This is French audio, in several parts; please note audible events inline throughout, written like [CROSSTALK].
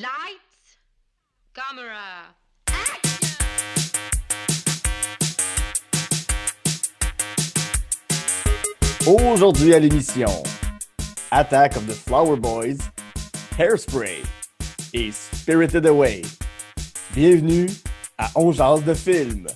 Lights, camera, Aujourd'hui à l'émission, Attack of the Flower Boys, Hairspray et Spirited Away. Bienvenue à On jase de film.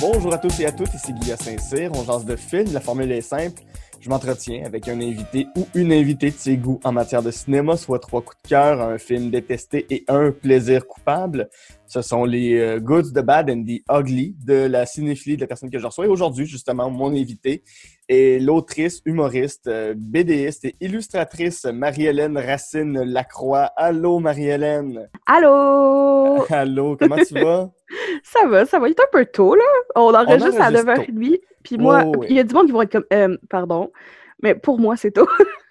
Bonjour à tous et à toutes, ici Guillaume Saint-Cyr, on jase de film, la formule est simple. Je m'entretiens avec un invité ou une invitée de ses goûts en matière de cinéma, soit trois coups de cœur, un film détesté et un plaisir coupable. Ce sont les euh, Goods, the Bad and the Ugly de la cinéphilie de la personne que je reçois. Et aujourd'hui, justement, mon invité est l'autrice, humoriste, euh, BDiste et illustratrice Marie-Hélène Racine Lacroix. Allô, Marie-Hélène! Allô! Allô, comment tu vas? [LAUGHS] ça va, ça va. Il est un peu tôt, là. On enregistre à enregistre 9h30. Puis moi, Oh, oui. il y a du monde qui vont être comme, euh, pardon. Mais pour moi, c'est tôt. [LAUGHS]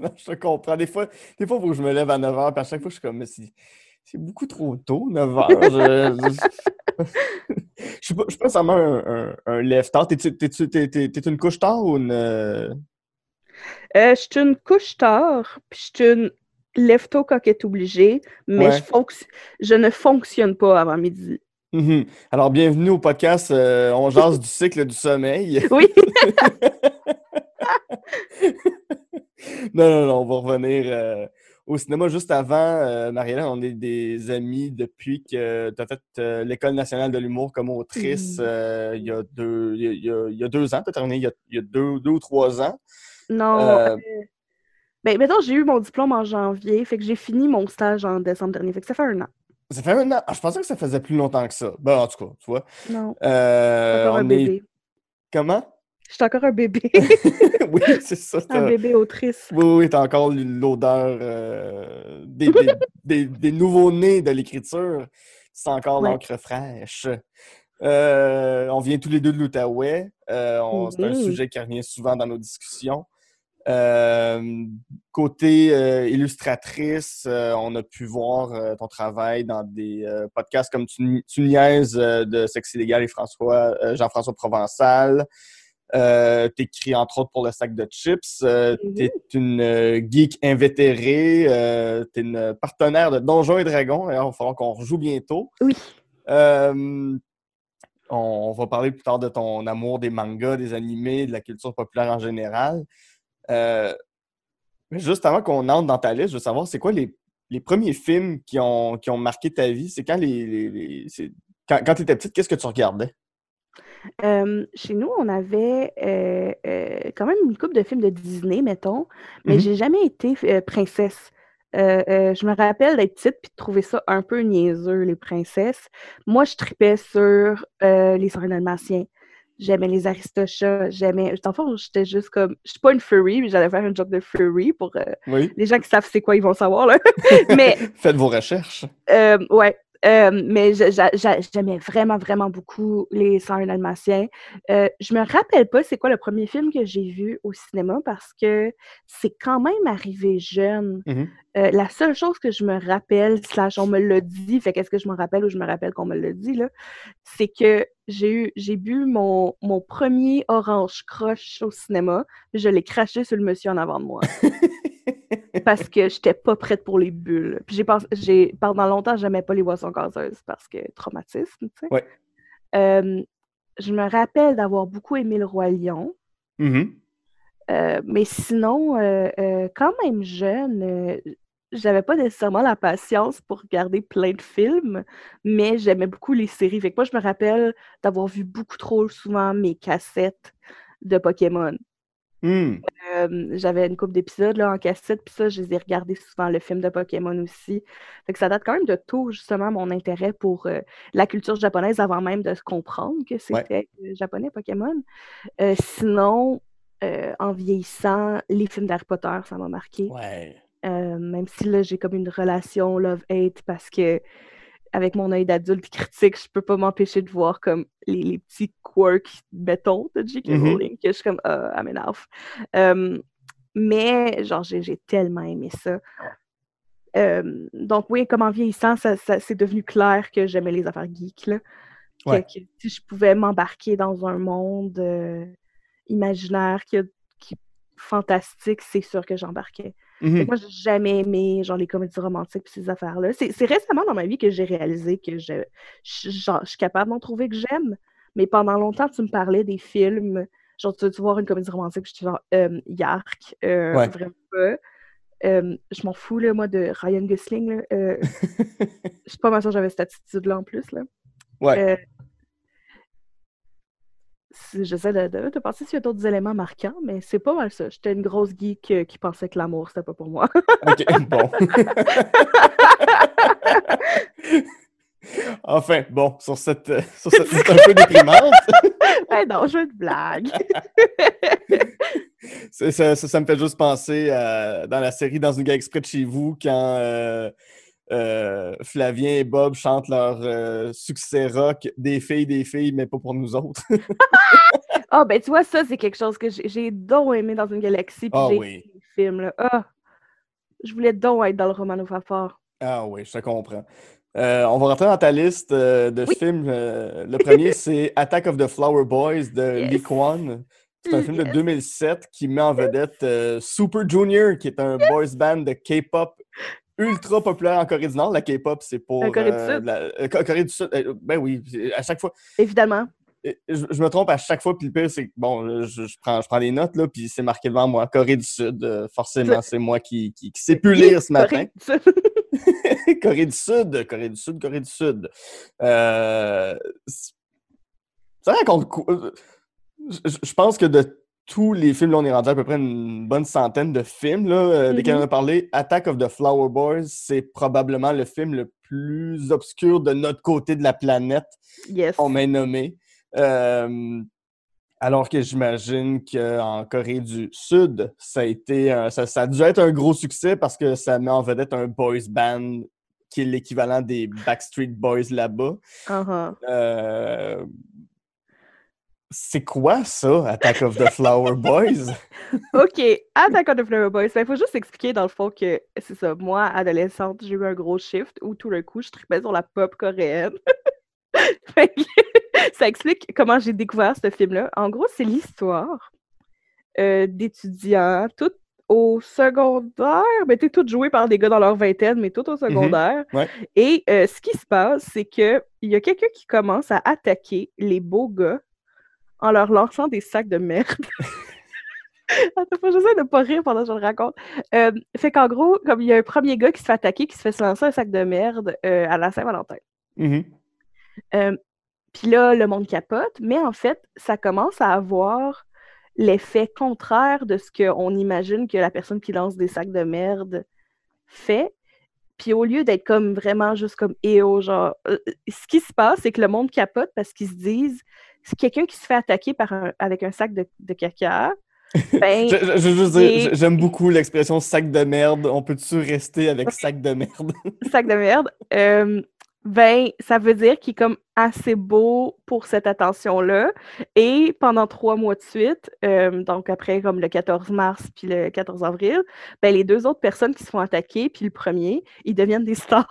Non, je te comprends. Des fois, des fois, il faut que je me lève à 9 h, puis à chaque fois, je suis comme, mais c'est, beaucoup trop tôt, 9 h. Je, je... suis pas, je suis pas nécessairement un, un, un lève-tard. T'es-tu, t'es-tu- t'es, t'es- t'es une couche tard ou une. euh, Euh, je suis une couche tard, puis je suis une lève-tôt coquette obligée, mais Ouais. je, fonc- je ne fonctionne pas avant midi. Mhm. Alors, bienvenue au podcast euh, On jase du cycle du sommeil. [LAUGHS] Oui, [LAUGHS] Non, non, non, on va revenir euh, au cinéma. Juste avant, euh, Marie-Hélène, on est des amis depuis que tu as fait euh, l'École nationale de l'humour comme autrice il, y a deux, il, y a, il y a- il y a deux ans. Tu as terminé il y a, il y a deux, deux ou trois ans. non. Ben, mettons, j'ai eu mon diplôme en janvier, fait que j'ai fini mon stage en décembre dernier, fait que ça fait un an. Ça fait un an. Ah, je pensais que ça faisait plus longtemps que ça. Ben, en tout cas, tu vois. Non, Euh, encore un est... bébé. Comment? Je suis encore un bébé. [LAUGHS] oui, c'est ça. un bébé autrice. Oui, oui, t'as encore l'odeur euh, des, des, des- des nouveaux-nés de l'écriture. C'est encore Ouais. l'encre fraîche. Euh, on vient tous les deux de l'Outaouais. Euh, C'est un sujet qui revient souvent dans nos discussions. Euh, côté euh, illustratrice, euh, on a pu voir ton travail dans des podcasts comme Tu, tu niaises de Sexe illégal et François, Jean-François Provençal. T'écris entre autres pour le sac de chips. Mhm. T'es une geek invétérée. T'es une partenaire de Donjons et Dragons. Il va falloir qu'on rejoue bientôt. Oui. On, on va parler plus tard de ton amour des mangas, des animés, de la culture populaire en général. Euh, juste avant qu'on entre dans ta liste, je veux savoir, c'est quoi les, les premiers films qui ont, qui ont marqué ta vie? C'est quand les. les- les- c'est- quand, quand tu étais petite, qu'est-ce que tu regardais? Euh, chez nous, on avait euh, euh, quand même une couple de films de Disney, mettons, mais Mhm. j'ai jamais été princesse. Je me rappelle d'être petite puis de trouver ça un peu niaiseux, les princesses. Moi, je tripais sur les sœurs dalmatiens. J'aimais les Aristochats, j'aimais... Le fond, j'étais juste comme... Je suis pas une furry, mais j'allais faire une joke de furry pour euh, Oui. les gens qui savent c'est quoi, ils vont savoir, là. [LAUGHS] mais Faites vos recherches. euh, ouais. Euh, mais j'aimais vraiment, vraiment beaucoup les Sœurs dalmatiens. Euh, je me rappelle pas c'est quoi le premier film que j'ai vu au cinéma parce que c'est quand même arrivé jeune. Mhm. Euh, la seule chose que je me rappelle, slash on me l'a dit, fait qu'est-ce que je me rappelle ou je me rappelle qu'on me l'a dit, là, c'est que j'ai eu, j'ai bu mon, mon premier orange croche au cinéma, je l'ai craché sur le monsieur en avant de moi [LAUGHS] parce que j'étais pas prête pour les bulles. Puis j'ai pendant longtemps j'aimais pas les boissons gazeuses parce que traumatisme, tu sais. Ouais. Euh, je me rappelle d'avoir beaucoup aimé le roi lion, Mhm. Euh, mais sinon euh, quand même jeune, j'avais pas nécessairement la patience pour regarder plein de films, mais j'aimais beaucoup les séries. Fait que moi je me rappelle d'avoir vu beaucoup trop souvent mes cassettes de Pokémon. Mhm. Euh, j'avais une couple d'épisodes en cassette, puis ça, je les ai regardés souvent, le film de Pokémon aussi. Fait que ça date quand même de tôt, justement, mon intérêt pour euh, la culture japonaise avant même de se comprendre que c'était euh, japonais Pokémon. Euh, sinon, en vieillissant, les films d'Harry Potter, ça m'a marqué. Ouais. Même si là, j'ai comme une relation love-hate parce que avec mon œil d'adulte critique, je peux pas m'empêcher de voir comme les, les petits quirks, mettons, de J.K. Mhm. Rowling, que je suis comme, ah, elle m'énerve. Euh, mais, genre, j'ai tellement aimé ça. Euh, donc, oui, comme en vieillissant, ça, ça- c'est devenu clair que j'aimais les affaires geeks, là. Que- Ouais. que si je pouvais m'embarquer dans un monde euh, imaginaire qui, qui fantastique, c'est sûr que j'embarquais. Mhm. Moi, j'ai jamais aimé genre les comédies romantiques et ces affaires-là. C'est récemment dans ma vie que j'ai réalisé que je, je, genre, je suis capable d'en trouver que j'aime. Mais pendant longtemps, tu me parlais des films. Genre, tu veux voir une comédie romantique, je suis genre, euh, Yark, euh, Ouais. vraiment pas. Euh, je m'en fous, là, moi, de Ryan Gosling. Là. [LAUGHS] Je suis pas mal sûre que j'avais cette attitude-là en plus. Là. Ouais. C'est- J'essaie de, de, de penser s'il y a d'autres éléments marquants, mais c'est pas mal ça. J'étais une grosse geek euh, qui pensait que l'amour, c'était pas pour moi. OK, [LAUGHS] bon. [LAUGHS] enfin, bon, sur cette, euh, sur cette note un peu déprimante, [LAUGHS] non, je veux une blague. c'est- ça, ça, ça me fait juste penser à, dans la série Dans une gare exprès de chez vous, quand euh, euh, Flavien et Bob chantent leur euh, succès rock Des filles, des filles, mais pas pour nous autres. [LAUGHS] Ah, ben tu vois, ça, c'est quelque chose que j'ai donc aimé dans une galaxie, puis Ah j'ai oui. film, là. Ah! Je voulais donc être dans le Romano Fafard. Ah oui, je te comprends. Euh, on va rentrer dans ta liste euh, de Oui. films. Euh, [LAUGHS] le premier, c'est Attack of the Flower Boys de Lee. Kwan. C'est un film de Yes. 2007 qui met en vedette Super Junior, qui est un boys band de K-pop ultra populaire en Corée du Nord. La K-pop, c'est pour. En Corée du euh, Sud? la- euh, Co- Corée du Sud. euh, ben oui, à chaque fois. Évidemment. euh, Je, je me trompe à chaque fois, puis le pire, c'est que, bon, je, je prends, je prends des notes, là, puis c'est marqué devant moi. Corée du Sud, euh, forcément, c'est moi qui, qui, qui sais plus lire ce matin. Corée du Sud. [LAUGHS] Corée du Sud, Corée du Sud, Corée du Sud. Euh, ça raconte quoi? euh, je- je pense que de tous les films, là, on est rendu à peu près une bonne centaine de films, là, euh, desquels on a parlé. Attack of the Flower Boys, c'est probablement le film le plus obscur de notre côté de la planète, Yes. on m'a nommé. Euh, alors que j'imagine qu'en Corée du Sud, ça a été un- ça, ça a dû être un gros succès parce que ça met en vedette un boys band qui est l'équivalent des Backstreet Boys là-bas. Uh-huh. Euh, C'est quoi ça, Attack of the Flower Boys? [LAUGHS] OK, Attack on the Flower Boys. Il faut juste expliquer dans le fond que c'est ça. Moi, adolescente, j'ai eu un gros shift où tout d'un coup, je tripais sur la pop coréenne. [LAUGHS] Ça explique comment j'ai découvert ce film-là. En gros, c'est l'histoire euh, d'étudiants, toutes au secondaire, mais t'es toutes jouées par des gars dans leur vingtaine, mais toutes au secondaire. Ouais. Et euh, ce qui se passe, c'est que il y a quelqu'un qui commence à attaquer les beaux gars en leur lançant des sacs de merde. [LAUGHS] Attends, faut j'essaie de pas rire pendant que je le raconte. Euh, fait qu'en gros, comme il y a un premier gars qui se fait attaquer, qui se fait se lancer un sac de merde euh, à la Saint-Valentin. Mhm. Euh, Puis là, le monde capote, mais en fait, ça commence à avoir l'effet contraire de ce qu'on imagine que la personne qui lance des sacs de merde fait. Puis au lieu d'être comme vraiment juste comme EO, genre, euh, ce qui se passe, c'est que le monde capote parce qu'ils se disent, c'est quelqu'un qui se fait attaquer par un- avec un sac de, de caca. [LAUGHS] Ben, Je, je- je veux juste dire, Et- j'aime beaucoup l'expression sac de merde. On peut-tu rester avec sac de merde? sac de merde, euh, ben, ça veut dire qu'il est comme assez beau pour cette attention-là. Et pendant trois mois de suite, euh, donc après comme le 14 mars puis le 14 avril, ben, les deux autres personnes qui se font attaquer, puis le premier, ils deviennent des stars.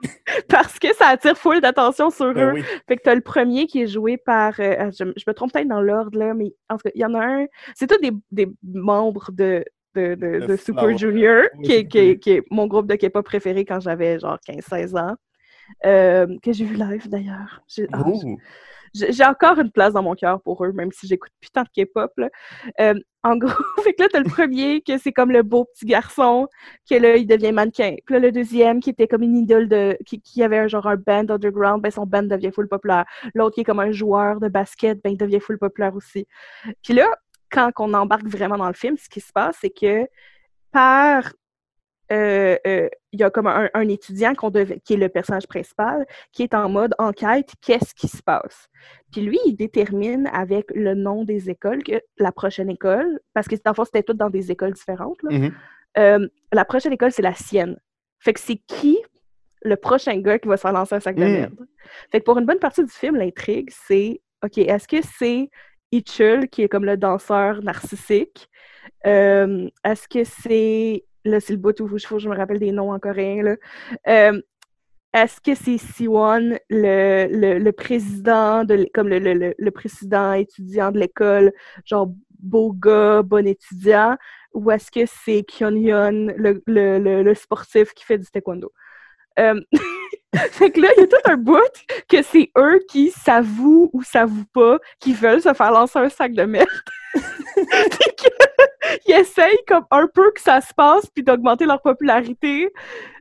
[LAUGHS] Parce que ça attire full d'attention sur Ben eux. oui. Fait que t'as le premier qui est joué par. euh, ah, je, je me trompe peut-être dans l'ordre, là, mais en tout cas, il y en a un. C'est tous des, des membres de, de, de, de Super Flower. Junior, Oui, qui, est, qui, est, Junior. qui est mon groupe de K-pop préféré quand j'avais genre 15-16 ans. Euh, que j'ai vu live d'ailleurs. J'ai ah, j'ai- encore une place dans mon cœur pour eux, même si j'écoute putain de K-pop. Euh, en gros, [LAUGHS] fait que là, t'as le premier, que c'est comme le beau petit garçon, que là, il devient mannequin. Puis là, le deuxième, qui était comme une idole de. qui, qui avait un, genre un band underground, ben son band devient full populaire. L'autre, qui est comme un joueur de basket, ben il devient full populaire aussi. Puis là, quand on embarque vraiment dans le film, ce qui se passe, c'est que par. Euh, euh, il y a comme un, un étudiant devait, qui est le personnage principal, qui est en mode enquête, qu'est-ce qui se passe? Puis lui, il détermine avec le nom des écoles que la prochaine école, parce que dans c'était toutes dans des écoles différentes, là, Mhm. euh, la prochaine école, c'est la sienne. Fait que c'est qui le prochain gars qui va se faire lancer un sac de Mm. merde? Fait que pour une bonne partie du film, l'intrigue, c'est OK, est-ce que c'est Ichul qui est comme le danseur narcissique? Euh, est-ce que c'est. Là, c'est le bout où que je me rappelle des noms en coréen. Là. Euh, est-ce que c'est Siwon, le, le, président, de, comme le, le, le, président étudiant de l'école, genre beau gars, bon étudiant, ou est-ce que c'est le, le, le sportif qui fait du taekwondo? Euh, [LAUGHS] fait que là, il y a tout un bout que c'est eux qui s'avouent ou s'avouent pas, qui veulent se faire lancer un sac de merde. [LAUGHS] [LAUGHS] ils essayent comme un peu que ça se passe, puis d'augmenter leur popularité.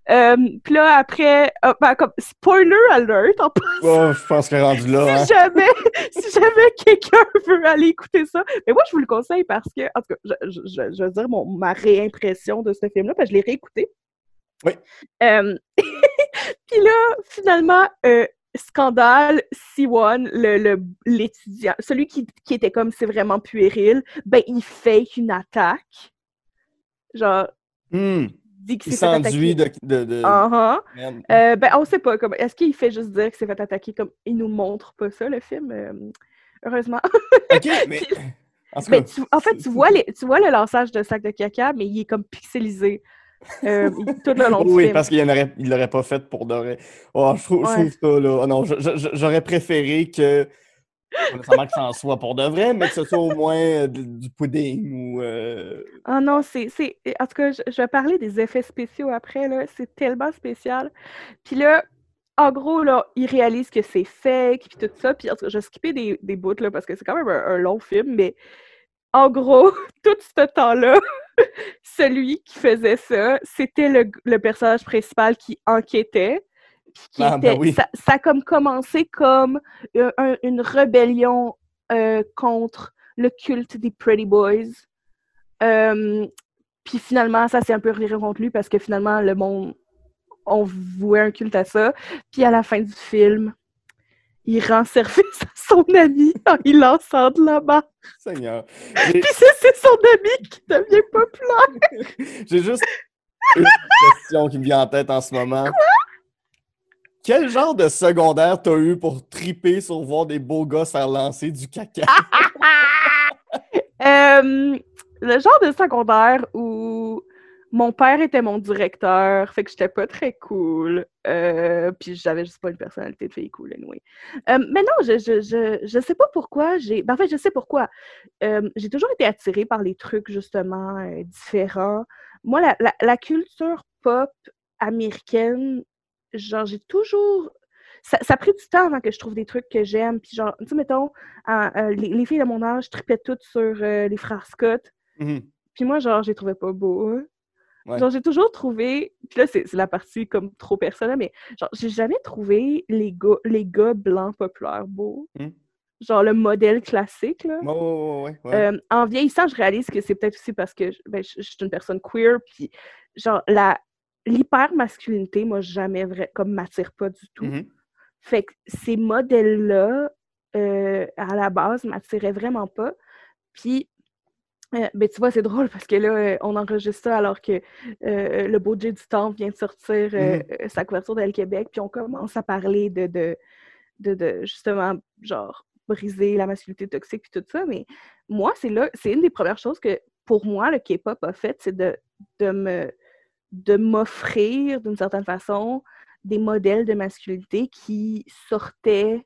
Euh, puis là, après, euh, ben, comme spoiler alert, en oh, je pense qu'elle est rendue là. [LAUGHS] Si hein. jamais, [LAUGHS] si jamais quelqu'un veut aller écouter ça, mais moi, je vous le conseille parce que, en tout cas, je, je, je veux dire mon, ma réimpression de ce film-là, parce que je l'ai réécouté. Oui. Euh, puis là, finalement, scandale, C1, le, l'étudiant, celui qui, qui, était comme c'est vraiment puéril, ben il fait une attaque. Genre, hmm. dit Il s'enduit de. de, de... Uh-huh. Merde. Euh, ben, on sait pas. Comme, est-ce qu'il fait juste dire qu'il s'est fait attaquer comme il nous montre pas ça, le film? euh, heureusement. Ok, [LAUGHS] mais. En Ben, tu- en fait, tu vois, les, tu vois le lançage de sac de caca, mais il est comme pixelisé euh, tout le long du oui, film. parce qu'il il l'aurait pas fait pour de vrai. Oh, je trouve, je Ouais. trouve ça, là. oh non, j'aurais préféré que. Pas que ça en soit pour de vrai, mais que ce soit au moins euh, du, pudding ou. euh, Ah non, c'est, c'est... En tout cas, je, je vais parler des effets spéciaux après, là. C'est tellement spécial. Puis là, en gros, là, ils réalisent que c'est fake, puis tout ça. Puis en tout cas, je vais skipper des, des bouts, là, parce que c'est quand même un, un long film, mais en gros, [LAUGHS] tout ce temps-là, [LAUGHS] celui qui faisait ça, c'était le, le personnage principal qui enquêtait. puis qui Ah, ben oui. ça, ça a comme commencé comme un- une rébellion euh, contre le culte des Pretty Boys. Euh, puis finalement, ça s'est un peu reviré contre lui parce que finalement, le monde, on vouait un culte à ça. Puis à la fin du film, il rend service à son ami en il lançant de la barre. Seigneur. Puis c'est son ami qui devient populaire. [LAUGHS] J'ai juste une question qui me vient en tête en ce moment. Quel genre de secondaire t'as eu pour triper sur voir des beaux gars faire lancer du caca? [LAUGHS] Euh, le genre de secondaire où mon père était mon directeur, fait que j'étais pas très cool. Euh, puis j'avais juste pas une personnalité de fille cool, anyway. Euh, mais non, je, je, je, je sais pas pourquoi j'ai. Ben, en fait, je sais pourquoi. Euh, j'ai toujours été attirée par les trucs, justement, euh, différents. Moi, la, la, la culture pop américaine, genre, j'ai toujours. Ça, ça a pris du temps avant que je trouve des trucs que j'aime. Puis, genre, tu sais, mettons, à- les, les filles de mon âge tripaient toutes sur euh, les frères Scott. Mhm. Puis moi, genre, je les trouvais pas beaux. hein. Ouais. Genre, j'ai toujours trouvé. Puis là, c'est la partie comme trop personnelle, mais genre, j'ai jamais trouvé les gars, les gars blancs populaires beaux. Hmm. Genre le modèle classique, là. Ouais, ouais. Euh, en vieillissant, je réalise que c'est peut-être aussi parce que je, ben, je- je suis une personne queer, puis genre, la l'hyper-masculinité, moi, jamais vrai, comme m'attire pas du tout. Mhm. Fait que ces modèles-là, euh, à la base, m'attiraient vraiment pas. Puis, euh, ben, tu vois, c'est drôle parce que là, euh, on enregistre ça alors que euh, le beau Jay du Temple vient de sortir euh, euh, sa couverture d'El Québec, puis on commence à parler de, de, de, de, justement, genre, briser la masculinité toxique puis tout ça. Mais moi, c'est là, c'est une des premières choses que, pour moi, le K-pop a fait, c'est de, de me de m'offrir, d'une certaine façon, des modèles de masculinité qui sortaient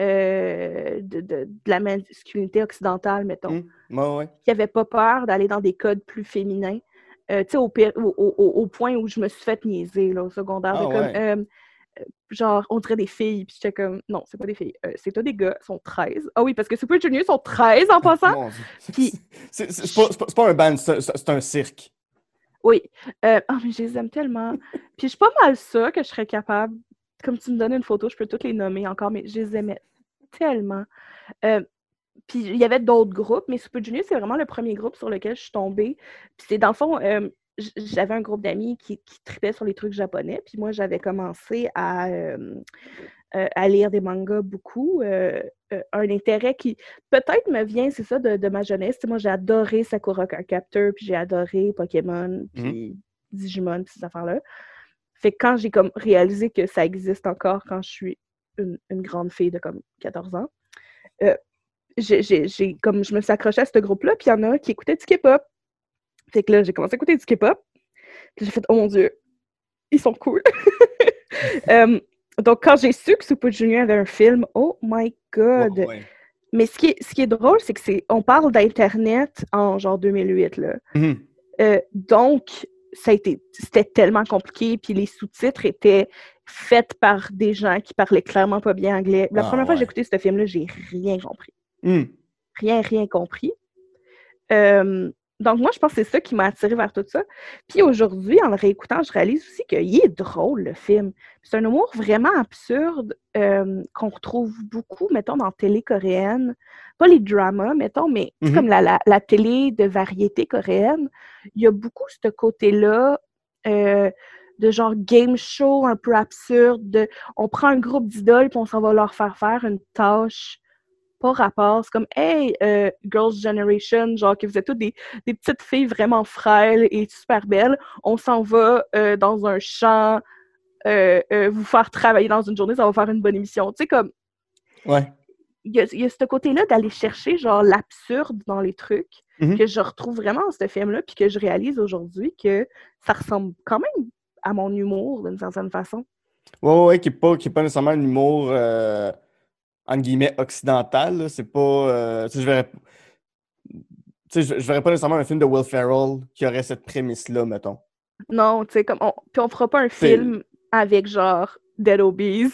euh, de, de- de la masculinité occidentale, mettons. Ouais, ouais. qui n'avaient pas peur d'aller dans des codes plus féminins. Euh, tu sais, au, au, au- au- point où je me suis fait niaiser, là, au secondaire, Ah comme, ouais. euh, euh, genre, on dirait des filles, puis j'étais comme, non, c'est pas des filles, c'est toi des gars, ils sont 13. Ah oui, parce que Super Junior sont 13 en [LAUGHS] passant. Puis- C'est pas, un band, c'est un cirque. Oui. Euh, ah, mais je les aime tellement. Puis je suis pas mal sûre que je serais capable, comme tu me donnes une photo, je peux toutes les nommer encore, mais je les aimais tellement. Euh, puis il y avait d'autres groupes, mais Super Junior, c'est vraiment le premier groupe sur lequel je suis tombée. Puis c'est dans le fond, euh, j'avais un groupe d'amis qui, qui tripaient sur les trucs japonais, puis moi j'avais commencé à, euh, à lire des mangas beaucoup. euh, un intérêt qui peut-être me vient, c'est ça, de, de ma jeunesse. Moi j'ai adoré Sakura Card Captor, puis j'ai adoré Pokémon, puis Digimon, puis ces affaires-là. Fait que quand j'ai comme réalisé que ça existe encore quand je suis une, une grande fille de comme 14 ans, euh, j'ai, comme je me suis accrochée à ce groupe-là, puis il y en a un qui écoutait du K-pop. Fait que là, j'ai commencé à écouter du K-pop. Puis j'ai fait, oh mon Dieu, ils sont cool. [LAUGHS] Euh, donc, quand j'ai su que Super Junior avait un film, oh my god, ouais. Mais ce qui est, ce qui est drôle, c'est que c'est on parle d'Internet en genre 2008. Là. Mhm. Euh, donc, ça a été, c'était tellement compliqué, puis les sous-titres étaient faits par des gens qui parlaient clairement pas bien anglais. La Ah, première fois que j'ai écouté ce film-là, j'ai rien compris. Hmm. Rien, rien compris. Euh, donc, moi, je pense que c'est ça qui m'a attiré vers tout ça. Puis aujourd'hui, en le réécoutant, je réalise aussi qu'il est drôle, le film. C'est un humour vraiment absurde euh, qu'on retrouve beaucoup, mettons, dans la télé coréenne. Pas les dramas, mettons, mais Mhm. comme la, la- la télé de variété coréenne. Il y a beaucoup ce côté-là euh, de genre game show un peu absurde. de- on prend un groupe d'idoles puis on s'en va leur faire faire une tâche pas rapport. C'est comme, hey, euh, Girls' Generation, genre que vous êtes toutes des, des petites filles vraiment frêles et super belles. On s'en va euh, dans un champ, euh, vous faire travailler dans une journée, ça va faire une bonne émission. Tu sais, comme, Ouais. il y a, il y a ce côté-là d'aller chercher, genre, l'absurde dans les trucs Mhm. que je retrouve vraiment dans ce film-là, puis que je réalise aujourd'hui que ça ressemble quand même à mon humour d'une certaine façon. Ouais, ouais, ouais, qui n'est pas, qui est pas nécessairement un humour, euh, entre guillemets, occidental. C'est pas. euh, tu sais, je verrais. Tu sais, je, je verrais pas nécessairement un film de Will Ferrell qui aurait cette prémisse-là, mettons. Non, tu sais, comme on... Puis on fera pas un film avec genre Dead Obies.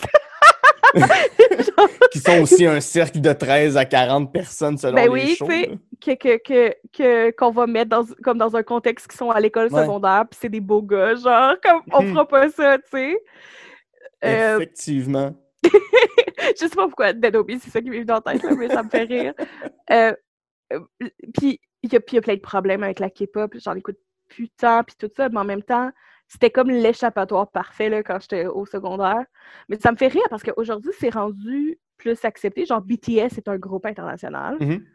[LAUGHS] Qui sont aussi un cercle de 13 à 40 personnes selon Ben les oui, shows. tu sais, là. que, que, que, que- qu'on va mettre dans, comme dans un contexte qui sont à l'école Ouais. secondaire, puis c'est des beaux gars, genre, comme on Mhm. fera pas ça, tu sais. Euh, Effectivement. [LAUGHS] [LAUGHS] je sais pas pourquoi Dead c'est ça qui m'est venu dans la tête, là, mais ça me fait rire. [LAUGHS] Euh, euh, puis il y, a- y plein de problèmes avec la K-pop, j'en écoute plus tant, puis tout ça, mais en même temps, c'était comme l'échappatoire parfait là, quand j'étais au secondaire. Mais ça me fait rire parce qu'aujourd'hui, c'est rendu plus accepté. Genre, BTS est un groupe international. Mhm.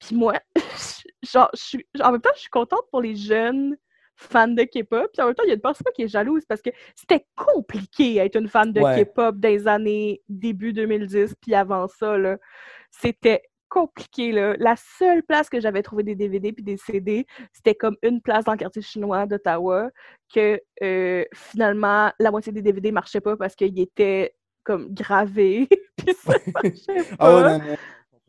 Puis moi, [LAUGHS] genre, je suis, en même temps, je suis contente pour les jeunes fans de K-pop. Puis en même temps, il y a une personne qui est jalouse parce que c'était compliqué être une fan de Ouais. K-pop des années début 2010 puis avant ça, là. C'était compliqué, là. La seule place que j'avais trouvé des DVD puis des CD, c'était comme une place dans le quartier chinois d'Ottawa que euh, finalement, la moitié des DVD marchaient pas parce qu'ils étaient comme gravés. [LAUGHS] puis ça marchait [LAUGHS] pas. Ah non, non.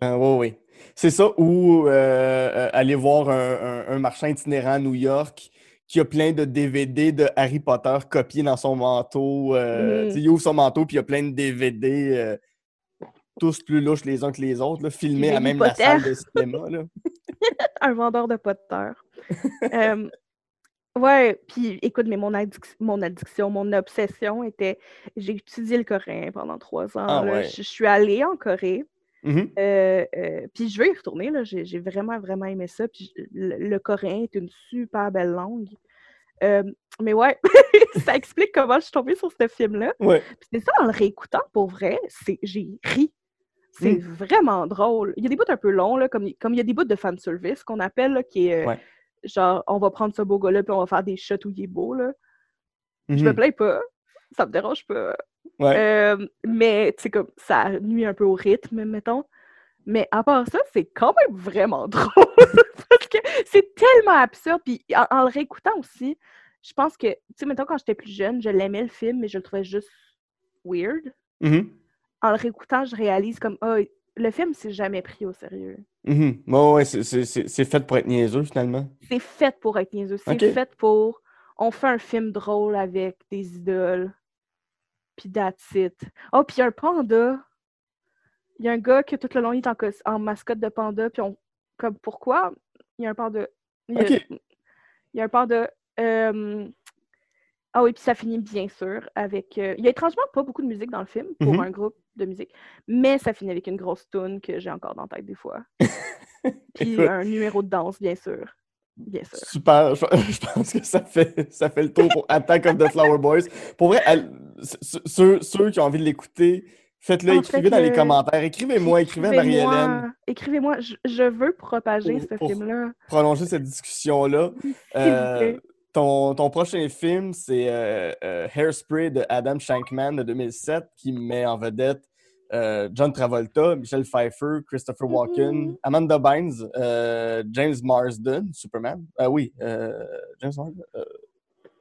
Ah, ouais, ouais. C'est ça, ou euh, euh, aller voir un, un- un marchand itinérant à New York qui a plein de DVD de Harry Potter copiés dans son manteau. euh, Mhm. Il ouvre son manteau, puis il y a plein de DVD, euh, tous plus louches les uns que les autres, là, filmés à même la Potter. salle de cinéma. Là. [LAUGHS] un vendeur de Potter. [LAUGHS] Euh, ouais, puis écoute, mais mon, addic- mon addiction, mon obsession était. J'ai étudié le coréen pendant trois ans. Ah là. ouais. Je, je suis allée en Corée. Mhm. euh, euh, puis je veux y retourner. là. J'ai vraiment, vraiment aimé ça. Puis le, le coréen est une super belle langue. Euh, mais ouais, [LAUGHS] ça explique comment je suis tombée sur ce film-là. Ouais. Puis c'est ça, en le réécoutant, pour vrai, c'est j'ai ri. C'est Mm. vraiment drôle. Il y a des bouts un peu longs, là, comme, comme il y a des bouts de fanservice qu'on appelle, là, qui est Ouais. genre, on va prendre ce beau gars-là, puis on va faire des shots où il est beau. Là. Je me Mhm. plains pas. Ça me dérange pas. Ouais. Euh, mais, tu sais, comme, ça nuit un peu au rythme, mettons. Mais à part ça, c'est quand même vraiment [LAUGHS] drôle. parce que c'est tellement absurde. Puis en, en le réécoutant aussi, je pense que, tu sais, mettons, quand j'étais plus jeune, je l'aimais le film, mais je le trouvais juste weird. Mhm. En le réécoutant, je réalise comme, ah, le film s'est jamais pris au sérieux. Ouais, ouais, c'est- fait pour être niaiseux, finalement. C'est fait pour être niaiseux. C'est fait pour. On fait un film drôle avec des idoles. Puis that's it. Oh, puis il y a un panda. Il y a un gars qui tout le long il est en, mascotte de panda. Puis on. Comme pourquoi? Il y a un panda. Il y a, il y a un panda. euh, Ah oui, puis ça finit bien sûr avec. euh, Il y a étrangement pas beaucoup de musique dans le film pour Mhm. un groupe de musique. Mais ça finit avec une grosse tune que j'ai encore dans la tête des fois. [LAUGHS] Puis un numéro de danse, bien sûr. Bien sûr. Super, je, [LAUGHS] je pense que ça fait, ça fait le tour pour Attack of the Flower Boys. Pour vrai, elle- ceux, ceux qui ont envie de l'écouter, faites-le, Ah, écrivez dans les commentaires. Écrivez-moi, écrivez à Marie-Hélène. Écrivez-moi, je, je veux propager Pour- ce pour- film-là. Prolonger cette discussion-là. [LAUGHS] Euh, ton, ton prochain film, c'est euh, euh, Hairspray de Adam Shankman de 2007 qui met en vedette euh, John Travolta, Michelle Pfeiffer, Christopher Walken, Mhm. Amanda Bynes, euh, James Marsden, Superman. Ah oui, James Marsden.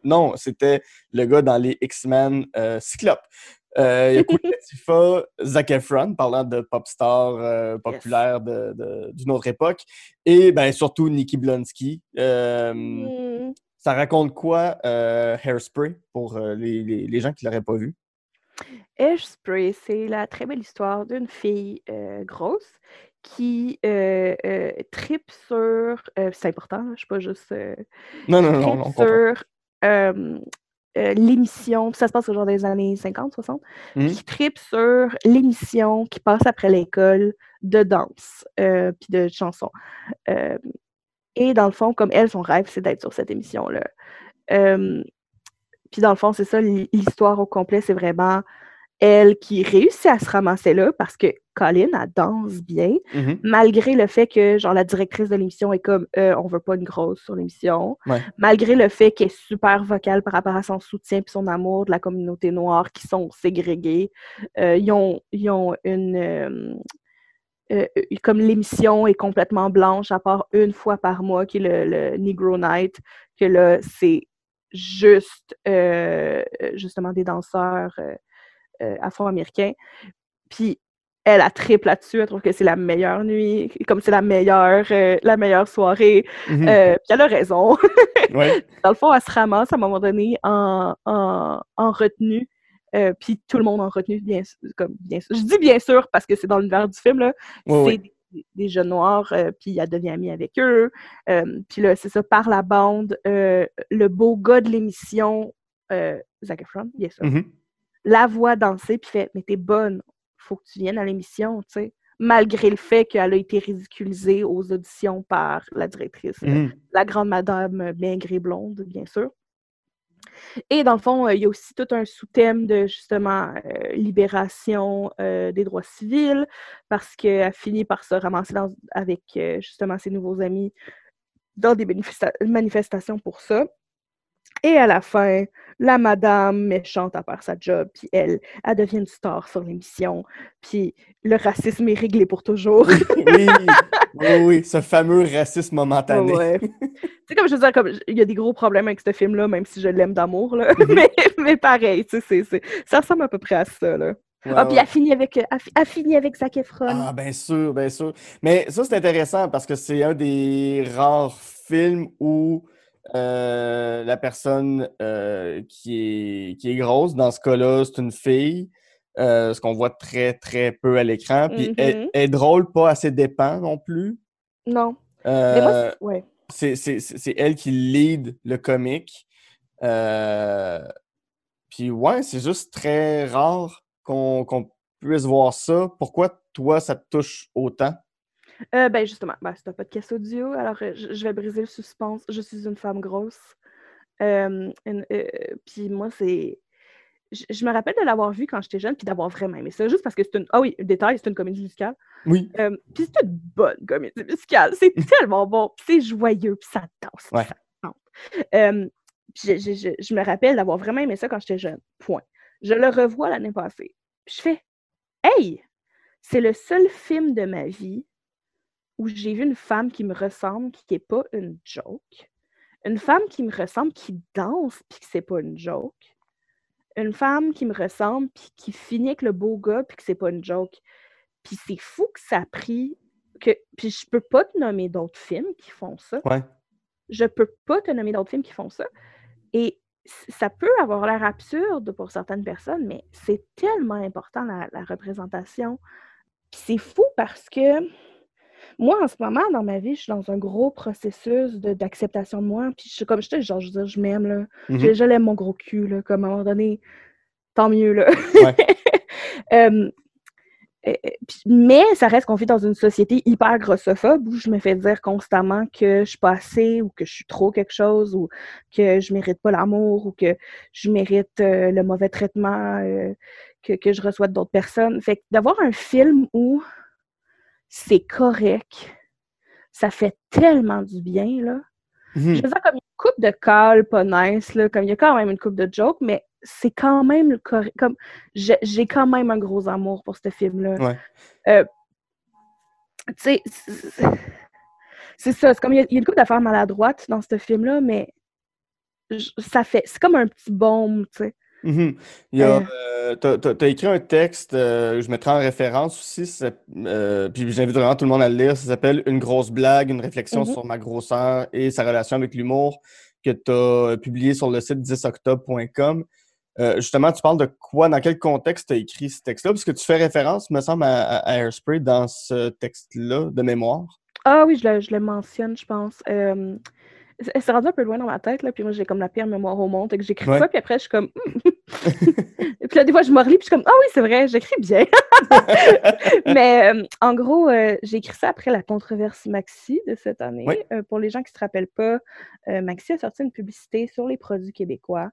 non, c'était le gars dans les X-Men Cyclope. Il y a [LAUGHS] Latifah, Zac Efron, parlant de pop star populaire d'une autre époque. Et ben, surtout Nikki Blonsky. Hmm. Ça raconte quoi, Hairspray, pour les, les- les gens qui ne l'auraient pas vu? Hairspray, c'est la très belle histoire d'une fille euh, grosse qui euh, euh, tripe sur. c'est important, je suis pas juste. Non, non, non, tripe non, sur l'émission, ça se passe au genre des années 50, 60, Mhm. qui tripe sur l'émission qui passe après l'école de danse puis de chansons. Euh, et dans le fond, comme elle, son rêve, c'est d'être sur cette émission-là. Puis dans le fond, c'est ça, l'hi- l'histoire au complet, c'est vraiment elle qui réussit à se ramasser là parce que Colin, elle danse bien, Mhm. malgré le fait que, genre, la directrice de l'émission est comme, euh, on veut pas une grosse sur l'émission, Ouais. malgré le fait qu'elle est super vocale par rapport à son soutien et son amour de la communauté noire qui sont ségrégés. Euh, ils, ont, ils ont une... euh, euh, comme l'émission est complètement blanche, à part une fois par mois, qui est le, le Negro Night, que là, c'est juste, justement, des danseurs euh, afro-américains. Puis, elle a triple là-dessus, elle trouve que c'est la meilleure nuit, comme c'est la meilleure, euh, la meilleure soirée. Mhm. Euh, puis elle a raison. [LAUGHS] Ouais. Dans le fond, elle se ramasse à un moment donné en, en, en retenue. euh, puis tout le monde en retenue, bien, sûr- comme, bien sûr. Je dis bien sûr parce que c'est dans l'univers du film, là. Ouais, c'est ouais. des, des jeunes noirs, puis elle devient amie avec eux. Puis là, c'est ça, par la bande, le beau gars de l'émission, Zac Efron, bien sûr, Mhm. La voit danser, puis fait « Mais t'es bonne, faut que tu viennes à l'émission, tu sais. » Malgré le fait qu'elle a été ridiculisée aux auditions par la directrice, Mhm. la grande madame maigre et blonde, bien sûr. Et dans le fond, euh, il y a aussi tout un sous-thème de justement euh, libération euh, des droits civils, parce qu'elle finit par se ramasser dans- avec justement ses nouveaux amis dans des manifesta- manifestations pour ça. Et à la fin, la madame méchante à part sa job, puis elle, elle devient une star sur l'émission, puis le racisme est réglé pour toujours. oui, [LAUGHS] oui, oui, ce fameux racisme momentané. Ouais, [LAUGHS] sais, comme je veux dire, comme, il y a des gros problèmes avec ce film-là, même si je l'aime d'amour, là. Mhm. [LAUGHS] mais, mais pareil, tu sais, ça ressemble à peu près à ça, là. Ouais, ah, puis elle finit avec, elle fi- elle finit avec Zac Efron. Ah, bien sûr, bien sûr. Mais ça, c'est intéressant parce que c'est un des rares films où la personne euh, qui est, qui est grosse, dans ce cas-là, c'est une fille, euh, ce qu'on voit très, très peu à l'écran. Puis elle, Mhm. elle est drôle, pas assez dépend non plus. Non. Mais moi, Euh, c'est- ouais. c'est elle qui lead le comique. Euh, Puis ouais, c'est juste très rare qu'on qu'on puisse voir ça. Pourquoi toi, ça te touche autant? Euh, ben justement, ben, c'est un podcast audio, alors euh, je, je vais briser le suspense. Je suis une femme grosse. Euh, euh, puis moi, c'est. Je, je me rappelle de l'avoir vu quand j'étais jeune, puis d'avoir vraiment aimé ça, juste parce que c'est une. Ah oui, détail, c'est une comédie musicale. Oui. Puis c'est une bonne comédie musicale. C'est [LAUGHS] tellement bon, c'est joyeux, puis ça danse, Ouais. ça. Euh, puis je, je- je- je me rappelle d'avoir vraiment aimé ça quand j'étais jeune. Point. Je le revois l'année passée. Puis je fais Hey! C'est le seul film de ma vie où j'ai vu une femme qui me ressemble, qui n'est pas une joke. Une femme qui me ressemble, qui danse, puis que c'est pas une joke. Une femme qui me ressemble, puis qui finit avec le beau gars, puis que c'est pas une joke. Puis c'est fou que ça a pris. Que... Puis je peux pas te nommer d'autres films qui font ça. Ouais. Je peux pas te nommer d'autres films qui font ça. Et ça peut avoir l'air absurde pour certaines personnes, mais c'est tellement important la, la représentation. Puis c'est fou parce que moi, en ce moment, dans ma vie, je suis dans un gros processus d'acceptation de, moi. Puis je suis comme je te dis, genre, je veux dire, je m'aime, là. Mhm. Je, je l'aime mon gros cul, là, comme à un moment donné, tant mieux, là. Ouais. [LAUGHS] Euh, euh, mais ça reste qu'on vit dans une société hyper grossophobe où je me fais dire constamment que je suis pas assez ou que je suis trop quelque chose ou que je mérite pas l'amour ou que je mérite euh, le mauvais traitement euh, que, que je reçois d'autres personnes. Fait que d'avoir un film où c'est correct, ça fait tellement du bien, là. Mhm. Je veux dire, comme une coupe de calls pas nice, là, comme il y a quand même une coupe de jokes, mais c'est quand même le correct. Comme j'ai quand même un gros amour pour ce film-là. Ouais. Euh, tu sais, c'est- ça. C'est comme il y, a, il y a une coupe d'affaires maladroites dans ce film-là, mais ça fait. C'est comme un petit baume, tu sais. Mhm. Il y a, Euh. euh, t'as- t'as écrit un texte, euh, je mettrai en référence aussi, euh, puis j'invite vraiment tout le monde à le lire. Ça s'appelle Une grosse blague, une réflexion Mhm. sur ma grosseur et sa relation avec l'humour, que tu as publié sur le site 10octobre.com. Euh, justement, tu parles de quoi, dans quel contexte tu as écrit ce texte-là? Parce que tu fais référence, me semble, à Airspray dans ce texte-là de mémoire. Ah oui, je le, je le mentionne, je pense. Euh, c'est c'est rendu un peu loin dans ma tête, là, puis moi, j'ai comme la pire mémoire au monde, fait que j'écris Ouais. ça, puis après, je suis comme... Et [LAUGHS] puis là, des fois, je me relis, puis je suis comme, ah oui, c'est vrai, j'écris bien. [LAUGHS] Mais euh, en gros, euh, j'ai écrit ça après la controverse Maxi de cette année. Oui. Euh, pour les gens qui ne se rappellent pas, euh, Maxi a sorti une publicité sur les produits québécois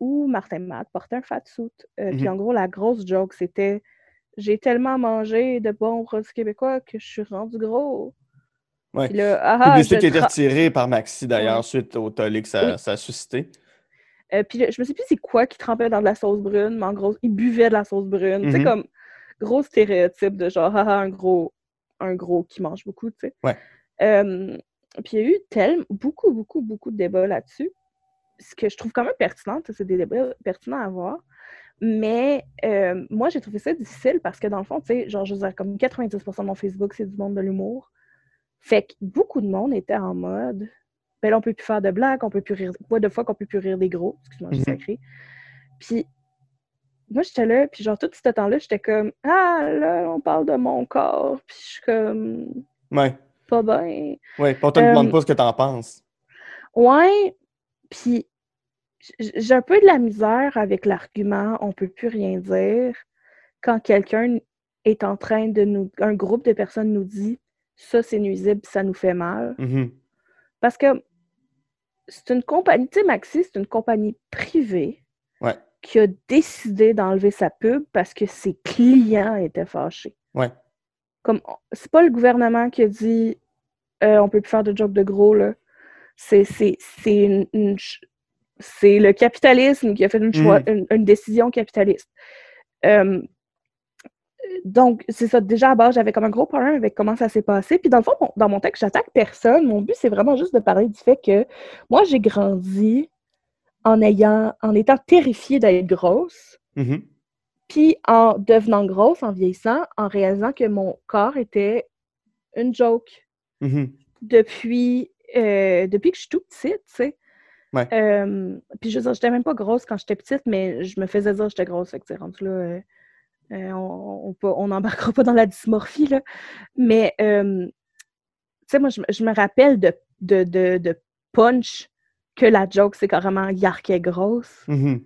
où Martin Matt portait un fat suit. Euh, Puis Mhm. en gros, la grosse joke, c'était j'ai tellement mangé de bons produits québécois que je suis rendu gros. Ouais. Puis là, ah, ah, Publicité qui a été retirée par Maxi, d'ailleurs, Ouais. suite au tollé que ça, Oui. ça a suscité. Euh, puis je me sais plus c'est quoi qui trempait dans de la sauce brune, mais en gros, il buvait de la sauce brune. Tu sais, Mhm. comme gros stéréotype de genre, haha, un gros, un gros qui mange beaucoup, tu sais. Ouais. Euh, puis il y a eu tellement, beaucoup, beaucoup, beaucoup de débats là-dessus. Ce que je trouve quand même pertinent, c'est des débats pertinents à avoir. Mais euh, moi, j'ai trouvé ça difficile parce que dans le fond, tu sais, genre, je veux dire, comme 90% de mon Facebook, c'est du monde de l'humour. Fait que beaucoup de monde était en mode, ben là, on peut plus faire de blagues, on peut plus rire, quoi de fois qu'on peut plus rire des gros, excuse-moi, j'ai Mhm. sacré. Puis moi, j'étais là, puis genre, tout ce temps-là, j'étais comme, ah, là, on parle de mon corps, puis je suis comme, Ouais. pas bien. Ouais. puis on te demande Euh, pas ce que t'en penses. Ouais, puis j'ai un peu de la misère avec l'argument on peut plus rien dire quand quelqu'un est en train de nous un groupe de personnes nous dit ça c'est nuisible, ça nous fait mal Mhm. parce que c'est une compagnie, tu sais Maxi, c'est une compagnie privée Ouais. qui a décidé d'enlever sa pub parce que ses clients étaient fâchés. Ouais. Comme c'est pas le gouvernement qui a dit euh, on peut plus faire de jokes de gros là. C'est le capitalisme qui a fait une, choix, une, une décision capitaliste. Euh, donc, c'est ça. Déjà, à base, j'avais comme un gros problème avec comment ça s'est passé. Puis, dans le fond, mon- dans mon texte, j'attaque personne. Mon but, c'est vraiment juste de parler du fait que moi, j'ai grandi en ayant, en étant terrifiée d'être grosse. Mhm. Puis en devenant grosse, en vieillissant, en réalisant que mon corps était une joke Mhm. depuis, euh, depuis que je suis tout petite, tu sais. Ouais. Euh, puis je veux dire, j'étais même pas grosse quand j'étais petite, mais je me faisais dire que j'étais grosse. Fait que, rendu là, euh, euh, on on pas- on n'embarquera pas dans la dysmorphie, là. Mais, euh, tu sais, moi, je, me- je me rappelle de, de, de, de punch que la joke, c'est carrément Yark est grosse. Mhm.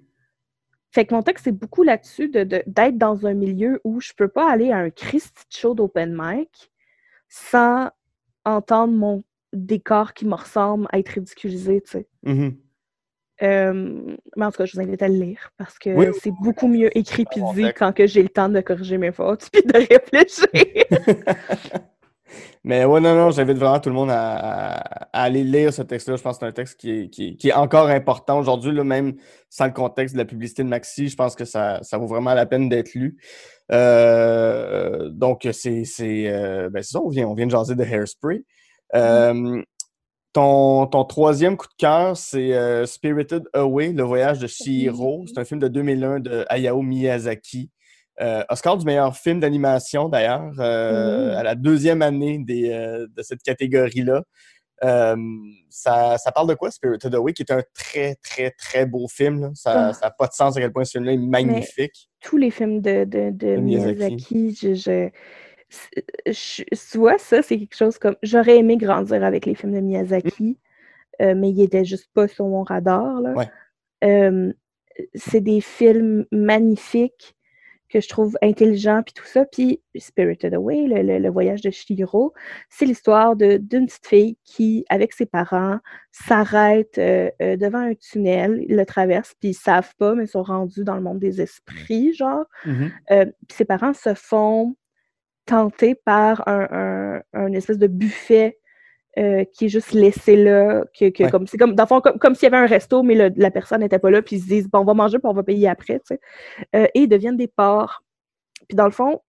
Fait que mon texte, c'est beaucoup là-dessus de- de- d'être dans un milieu où je peux pas aller à un Christy show d'open mic sans entendre mon décor qui me ressemble être ridiculisé, tu sais. Mhm. Euh, mais en tout cas, je vous invite à le lire parce que Oui, oui, c'est beaucoup mieux écrit puis dit quand que j'ai le temps de corriger mes fautes puis de réfléchir. [LAUGHS] Mais ouais, non, non, j'invite vraiment tout le monde à, aller lire ce texte-là. Je pense que c'est un texte qui est, qui est- qui est encore important aujourd'hui, même sans le contexte de la publicité de Maxi. Je pense que ça, ça vaut vraiment la peine d'être lu. Euh, donc, c'est euh, ben, ça, on vient, on vient de jaser de Hairspray. Euh, ton, ton troisième coup de cœur, c'est euh, Spirited Away, le voyage de Chihiro. C'est un film de 2001 de Hayao Miyazaki. Euh, Oscar du meilleur film d'animation, d'ailleurs, euh, à la deuxième année des, euh, de cette catégorie-là. Ça, ça parle de quoi, Spirited Away, qui est un très, très, très beau film. là? Ça Ah. n'a pas de sens à quel point ce film-là est magnifique. Tous les films de, de, de De Miyazaki. Miyazaki, je, je, vois, ça, c'est quelque chose comme. J'aurais aimé grandir avec les films de Miyazaki, euh, mais ils étaient juste pas sur mon radar. Là. Ouais. Euh, c'est des films magnifiques que je trouve intelligents, puis tout ça. Puis Spirited Away, le, le- le voyage de Chihiro, c'est l'histoire d'une petite fille qui, avec ses parents, s'arrête euh, devant un tunnel, ils le traversent, puis ils savent pas, mais ils sont rendus dans le monde des esprits, genre. Mhm. Euh, puis ses parents se font tenter par un, un- un espèce de buffet euh, qui est juste laissé là, que, que Ouais. comme c'est comme dans le fond, comme, comme s'il y avait un resto, mais le- la personne n'était pas là, puis ils se disent bon, on va manger, puis on va payer après, tu sais. Euh, et ils deviennent des porcs. Puis dans le fond,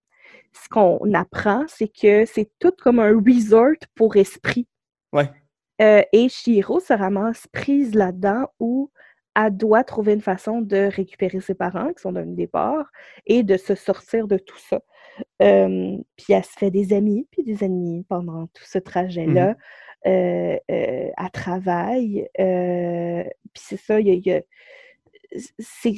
ce qu'on apprend, c'est que c'est tout comme un resort pour esprit. Ouais. Euh, et Shiro se ramasse prise là-dedans où elle doit trouver une façon de récupérer ses parents qui sont d'un départ et de se sortir de tout ça. Euh, puis elle se fait des amis, puis des ennemis pendant tout ce trajet-là. Mmh euh, euh, elle travaille. puis c'est ça, il y a, c'est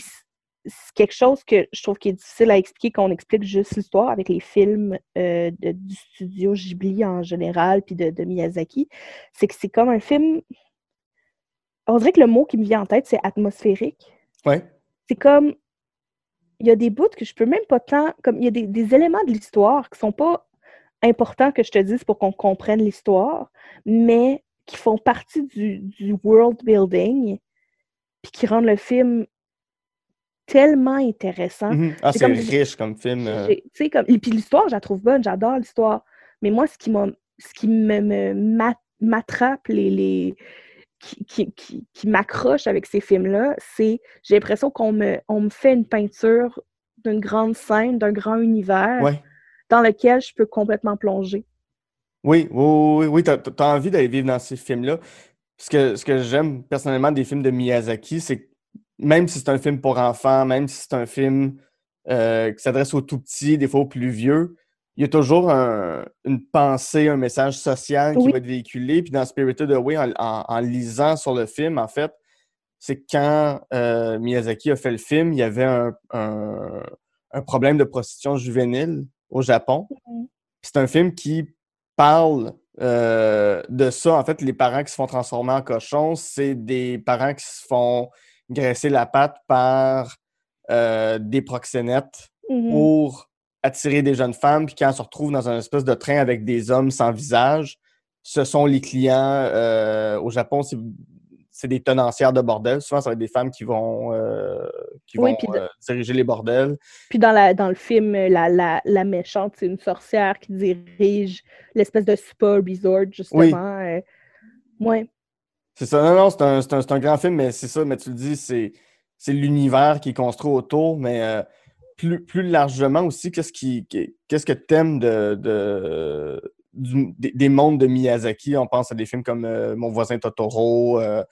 quelque chose que je trouve qui est difficile à expliquer quand on explique juste l'histoire avec les films du studio Ghibli en général, puis de, de Miyazaki. C'est que c'est comme un film on dirait que le mot qui me vient en tête, c'est atmosphérique. Ouais. C'est comme. Il y a des bouts que je peux même pas tant. Comme il y a des, éléments de l'histoire qui sont pas importants que je te dise pour qu'on comprenne l'histoire, mais qui font partie du, world building, puis qui rendent le film tellement intéressant. Mm-hmm. Ah, c'est riche comme film. Euh. Tu sais, comme. Et puis l'histoire, je la trouve bonne, j'adore l'histoire. Mais moi, ce qui, ce qui me, m'attrape les qui, qui, m'accroche avec ces films-là, c'est j'ai l'impression qu'on me, on me fait une peinture d'une grande scène, d'un grand univers dans lequel je peux complètement plonger. Oui, oui, oui, oui. tu as, envie d'aller vivre dans ces films-là. Ce que, ce que j'aime personnellement des films de Miyazaki, c'est que même si c'est un film pour enfants, même si c'est un film euh, qui s'adresse aux tout petits, des fois aux plus vieux, il y a toujours une pensée, un message social qui va être véhiculé. Puis dans Spirited Away, en, en, lisant sur le film, en fait, c'est quand euh, Miyazaki a fait le film, il y avait un, problème de prostitution juvénile au Japon. Mm-hmm. C'est un film qui parle euh, de ça. En fait, les parents qui se font transformer en cochons, c'est des parents qui se font graisser la patte par euh, des proxénètes mm-hmm. pour attirer des jeunes femmes, puis quand on se retrouve dans un espèce de train avec des hommes sans visage, ce sont les clients. Euh, au Japon, c'est des tenancières de bordel. Souvent, ça va être des femmes qui vont, euh, qui vont euh, diriger les bordels. Puis dans, la, dans le film, la, la, la méchante, c'est une sorcière qui dirige l'espèce de spa resort, justement. Oui. ouais. C'est ça. Non, non, c'est un, un, un, grand film, mais c'est ça, mais tu le dis, c'est l'univers qui est construit autour, mais plus, largement aussi, qu'est-ce qui, qu'est-ce que tu aimes de, des, mondes de Miyazaki? On pense à des films comme euh, Mon voisin Totoro, euh,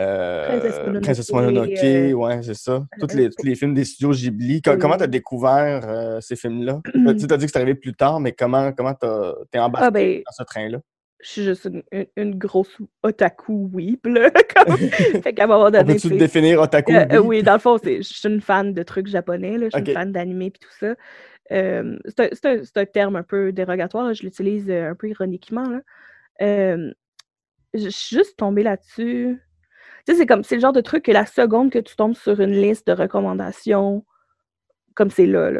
euh, Princesse Mononoke, ouais, c'est ça. Tous les, les, films des studios Ghibli. comment tu as découvert ces films-là? [CLEARS THROAT] tu as dit que c'est arrivé plus tard, mais comment tu t'es embarqué ah, ben, dans ce train-là? Je suis juste une, grosse otaku weep, là. [LAUGHS] [LAUGHS] fait qu'à un moment donné. Peux-tu définir otaku euh, Oui, dans le fond, je suis une fan de trucs japonais, là. Je suis une fan d'anime et tout ça. Euh, c'est un, un, terme un peu dérogatoire, je l'utilise euh, un peu ironiquement, là. je suis juste tombée là-dessus. Tu sais, c'est comme, c'est le genre de truc que la seconde que tu tombes sur une liste de recommandations comme c'est là,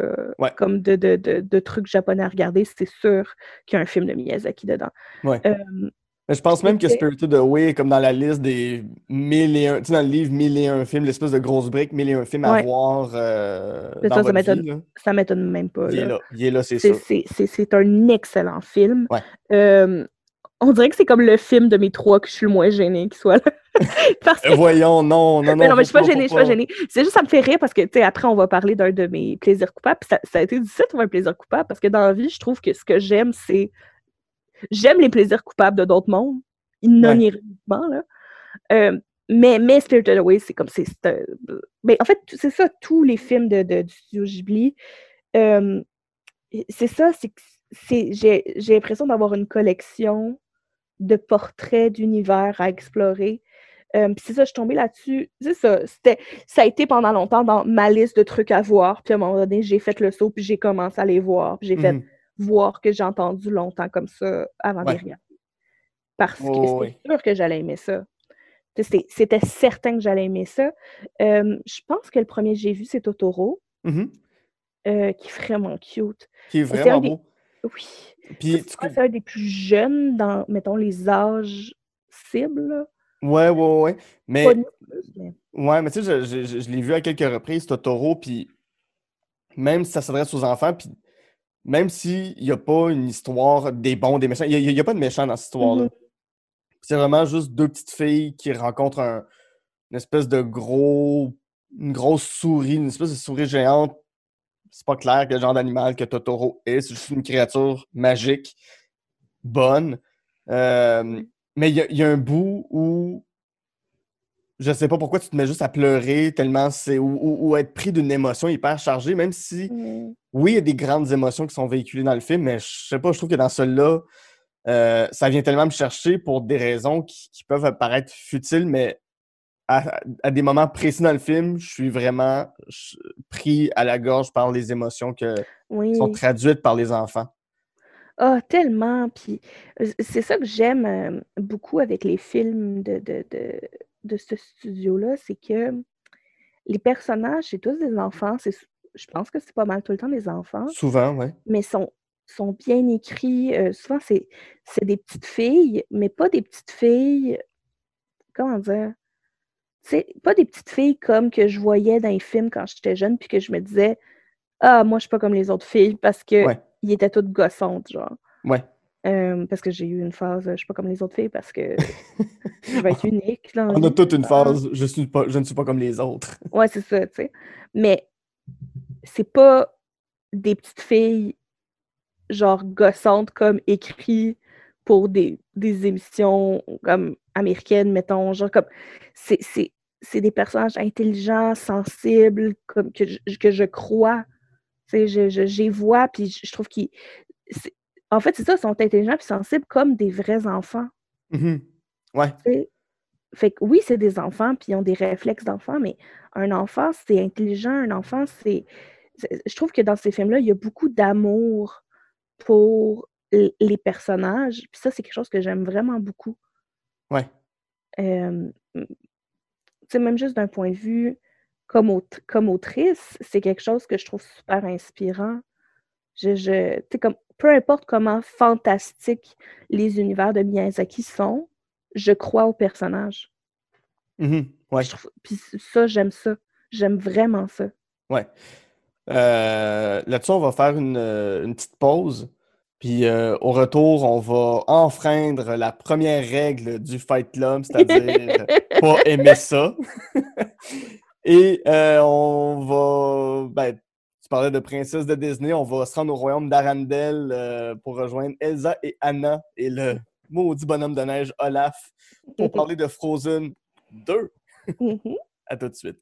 comme de, de, de, trucs japonais à regarder, c'est sûr qu'il y a un film de Miyazaki dedans. Ouais. Mais je pense même que Spirited Away est comme dans la liste des mille et un, tu sais, dans le livre mille et un films, l'espèce de grosse brique, mille et un films à voir euh, dans ça, votre ça m'étonne même pas. Il est là, c'est ça. C'est un excellent film. Ouais on dirait que c'est comme le film de mes trois que je suis le moins gênée qu'il soit là. [LAUGHS] Euh, voyons, non, non, non. Mais non, mais je suis pas gênée, je suis pas gênée. C'est juste, ça me fait rire parce que, tu sais, après, on va parler d'un de mes plaisirs coupables. ça, ça, a été difficile de trouver un plaisir coupable parce que dans la vie, je trouve que ce que j'aime, c'est. J'aime les plaisirs coupables de d'autres mondes, non ironiquement, là. Euh, mais, mais Spirited Away, c'est comme. c'est mais en fait, c'est ça, tous les films de, de, du studio Ghibli. Euh, c'est ça, c'est j'ai l'impression d'avoir une collection de portraits d'univers à explorer. Euh, c'est ça, je suis tombée là-dessus. C'est ça. Ça a été pendant longtemps dans ma liste de trucs à voir. Puis à un moment donné, j'ai fait le saut, puis j'ai commencé à les voir. j'ai fait mmh voir que j'ai entendu longtemps comme ça avant de regarder. Parce que c'était sûr que j'allais aimer ça. C'était certain que j'allais aimer ça. Euh, je pense que le premier que j'ai vu, c'est Totoro, mmh euh, qui est vraiment cute. Qui est vraiment beau. Oui. Puis, c'est un des plus jeunes dans, mettons, les âges cibles. Ouais, ouais, ouais. Mais, ouais, mais tu sais, je, je, l'ai vu à quelques reprises, Totoro, puis même si ça s'adresse aux enfants, puis même s'il n'y a pas une histoire des bons, des méchants, il n'y a, pas de méchants dans cette histoire-là. Mm-hmm. C'est vraiment juste deux petites filles qui rencontrent un, une espèce de gros, une grosse souris, une espèce de souris géante c'est pas clair quel genre d'animal que Totoro est. C'est juste une créature magique, bonne. Euh, mais il y, a un bout où je sais pas pourquoi tu te mets juste à pleurer tellement c'est. ou, ou- ou être pris d'une émotion hyper chargée, même si, Mm. oui, il y a des grandes émotions qui sont véhiculées dans le film, mais je sais pas, je trouve que dans celui-là, euh, ça vient tellement me chercher pour des raisons qui, qui peuvent paraître futiles, mais à, à des moments précis dans le film, je suis vraiment pris à la gorge par les émotions que, qui Oui. sont traduites par les enfants. Ah, tellement. Puis euh, c'est ça que j'aime euh, beaucoup avec les films de, de, de, de ce studio-là, c'est que les personnages, c'est tous des enfants. Je pense que c'est pas mal tout le temps des enfants, Souvent, ouais. mais sont, sont bien écrits. euh, souvent, c'est des petites filles, mais pas des petites filles. Comment dire? C'est pas des petites filles comme que je voyais dans les films quand j'étais jeune, puis que je me disais, ah, moi, je suis pas comme les autres filles parce que Ouais. ils étaient toutes gossantes, genre. Ouais. Euh, parce que j'ai eu une phase, je suis pas comme les autres filles parce que [LAUGHS] je vais être unique. On a toute une phase, je, suis pas, je ne suis pas comme les autres. [LAUGHS] Ouais, c'est ça, tu sais. Mais c'est pas des petites filles genre gossantes comme écrit pour des, des émissions comme américaines, mettons. Genre comme c'est, des personnages intelligents, sensibles, comme que je, que je crois. Tu sais, je, je, j'y vois, puis je, je trouve qu'ils. En fait, c'est ça, ils sont intelligents et sensibles comme des vrais enfants. Mhm. Ouais. tu sais. Fait que oui, c'est des enfants, puis ils ont des réflexes d'enfants, mais un enfant, c'est intelligent, un enfant, c'est... Je trouve que dans ces films-là, il y a beaucoup d'amour pour les personnages, puis ça, c'est quelque chose que j'aime vraiment beaucoup. Ouais. Euh, tu sais, même juste d'un point de vue comme, aut- comme autrice, c'est quelque chose que je trouve super inspirant. Je, je, tu sais, comme, peu importe comment fantastiques les univers de Miyazaki sont, je crois aux personnages. Mhm. Ouais. Je trouve- Puis ça, j'aime ça. J'aime vraiment ça. Ouais. Euh, Là-dessus, on va faire une, une petite pause. Puis euh, au retour, on va enfreindre la première règle du Fight Club, [LAUGHS] c'est-à-dire pas aimer ça. [LAUGHS] Et euh, on va. Ben, tu parlais de princesse de Disney, on va se rendre au royaume d'Arendelle euh, pour rejoindre Elsa et Anna et le maudit bonhomme de neige Olaf pour [LAUGHS] parler de Frozen 2. Mhm. À tout de suite.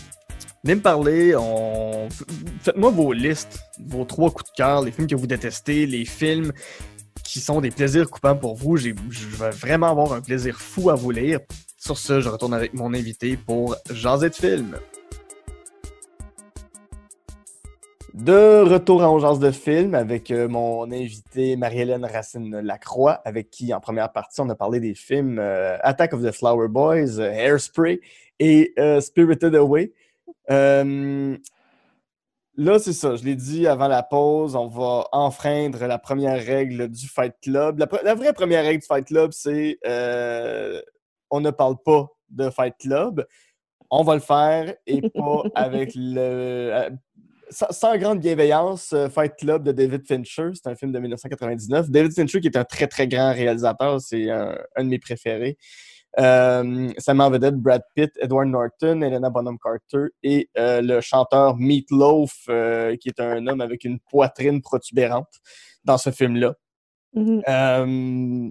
Venez me parler, faites-moi vos listes, vos trois coups de cœur, les films que vous détestez, les films qui sont des plaisirs coupants pour vous. Je vais vraiment avoir un plaisir fou à vous lire. Sur ce, je retourne avec mon invité pour Jaser de films. De retour On Jase de film avec euh, mon invité Marie-Hélène Racine Lacroix, avec qui en première partie on a parlé des films euh, Attack of the Flower Boys, euh, Hairspray et Spirited Away. Euh, là, c'est ça, je l'ai dit avant la pause, on va enfreindre la première règle du Fight Club. La, vraie première règle du Fight Club, c'est euh, on ne parle pas de Fight Club. On va le faire et pas [LAUGHS] avec le. euh, sans, sans grande bienveillance, euh, Fight Club de David Fincher, c'est un film de 1999. David Fincher, qui est un très très grand réalisateur, c'est un, un de mes préférés. Euh, ça met en vedette Brad Pitt, Edward Norton, Helena Bonham Carter et euh, le chanteur Meat Loaf, euh, qui est un homme avec une poitrine protubérante dans ce film-là. Mhm. Euh,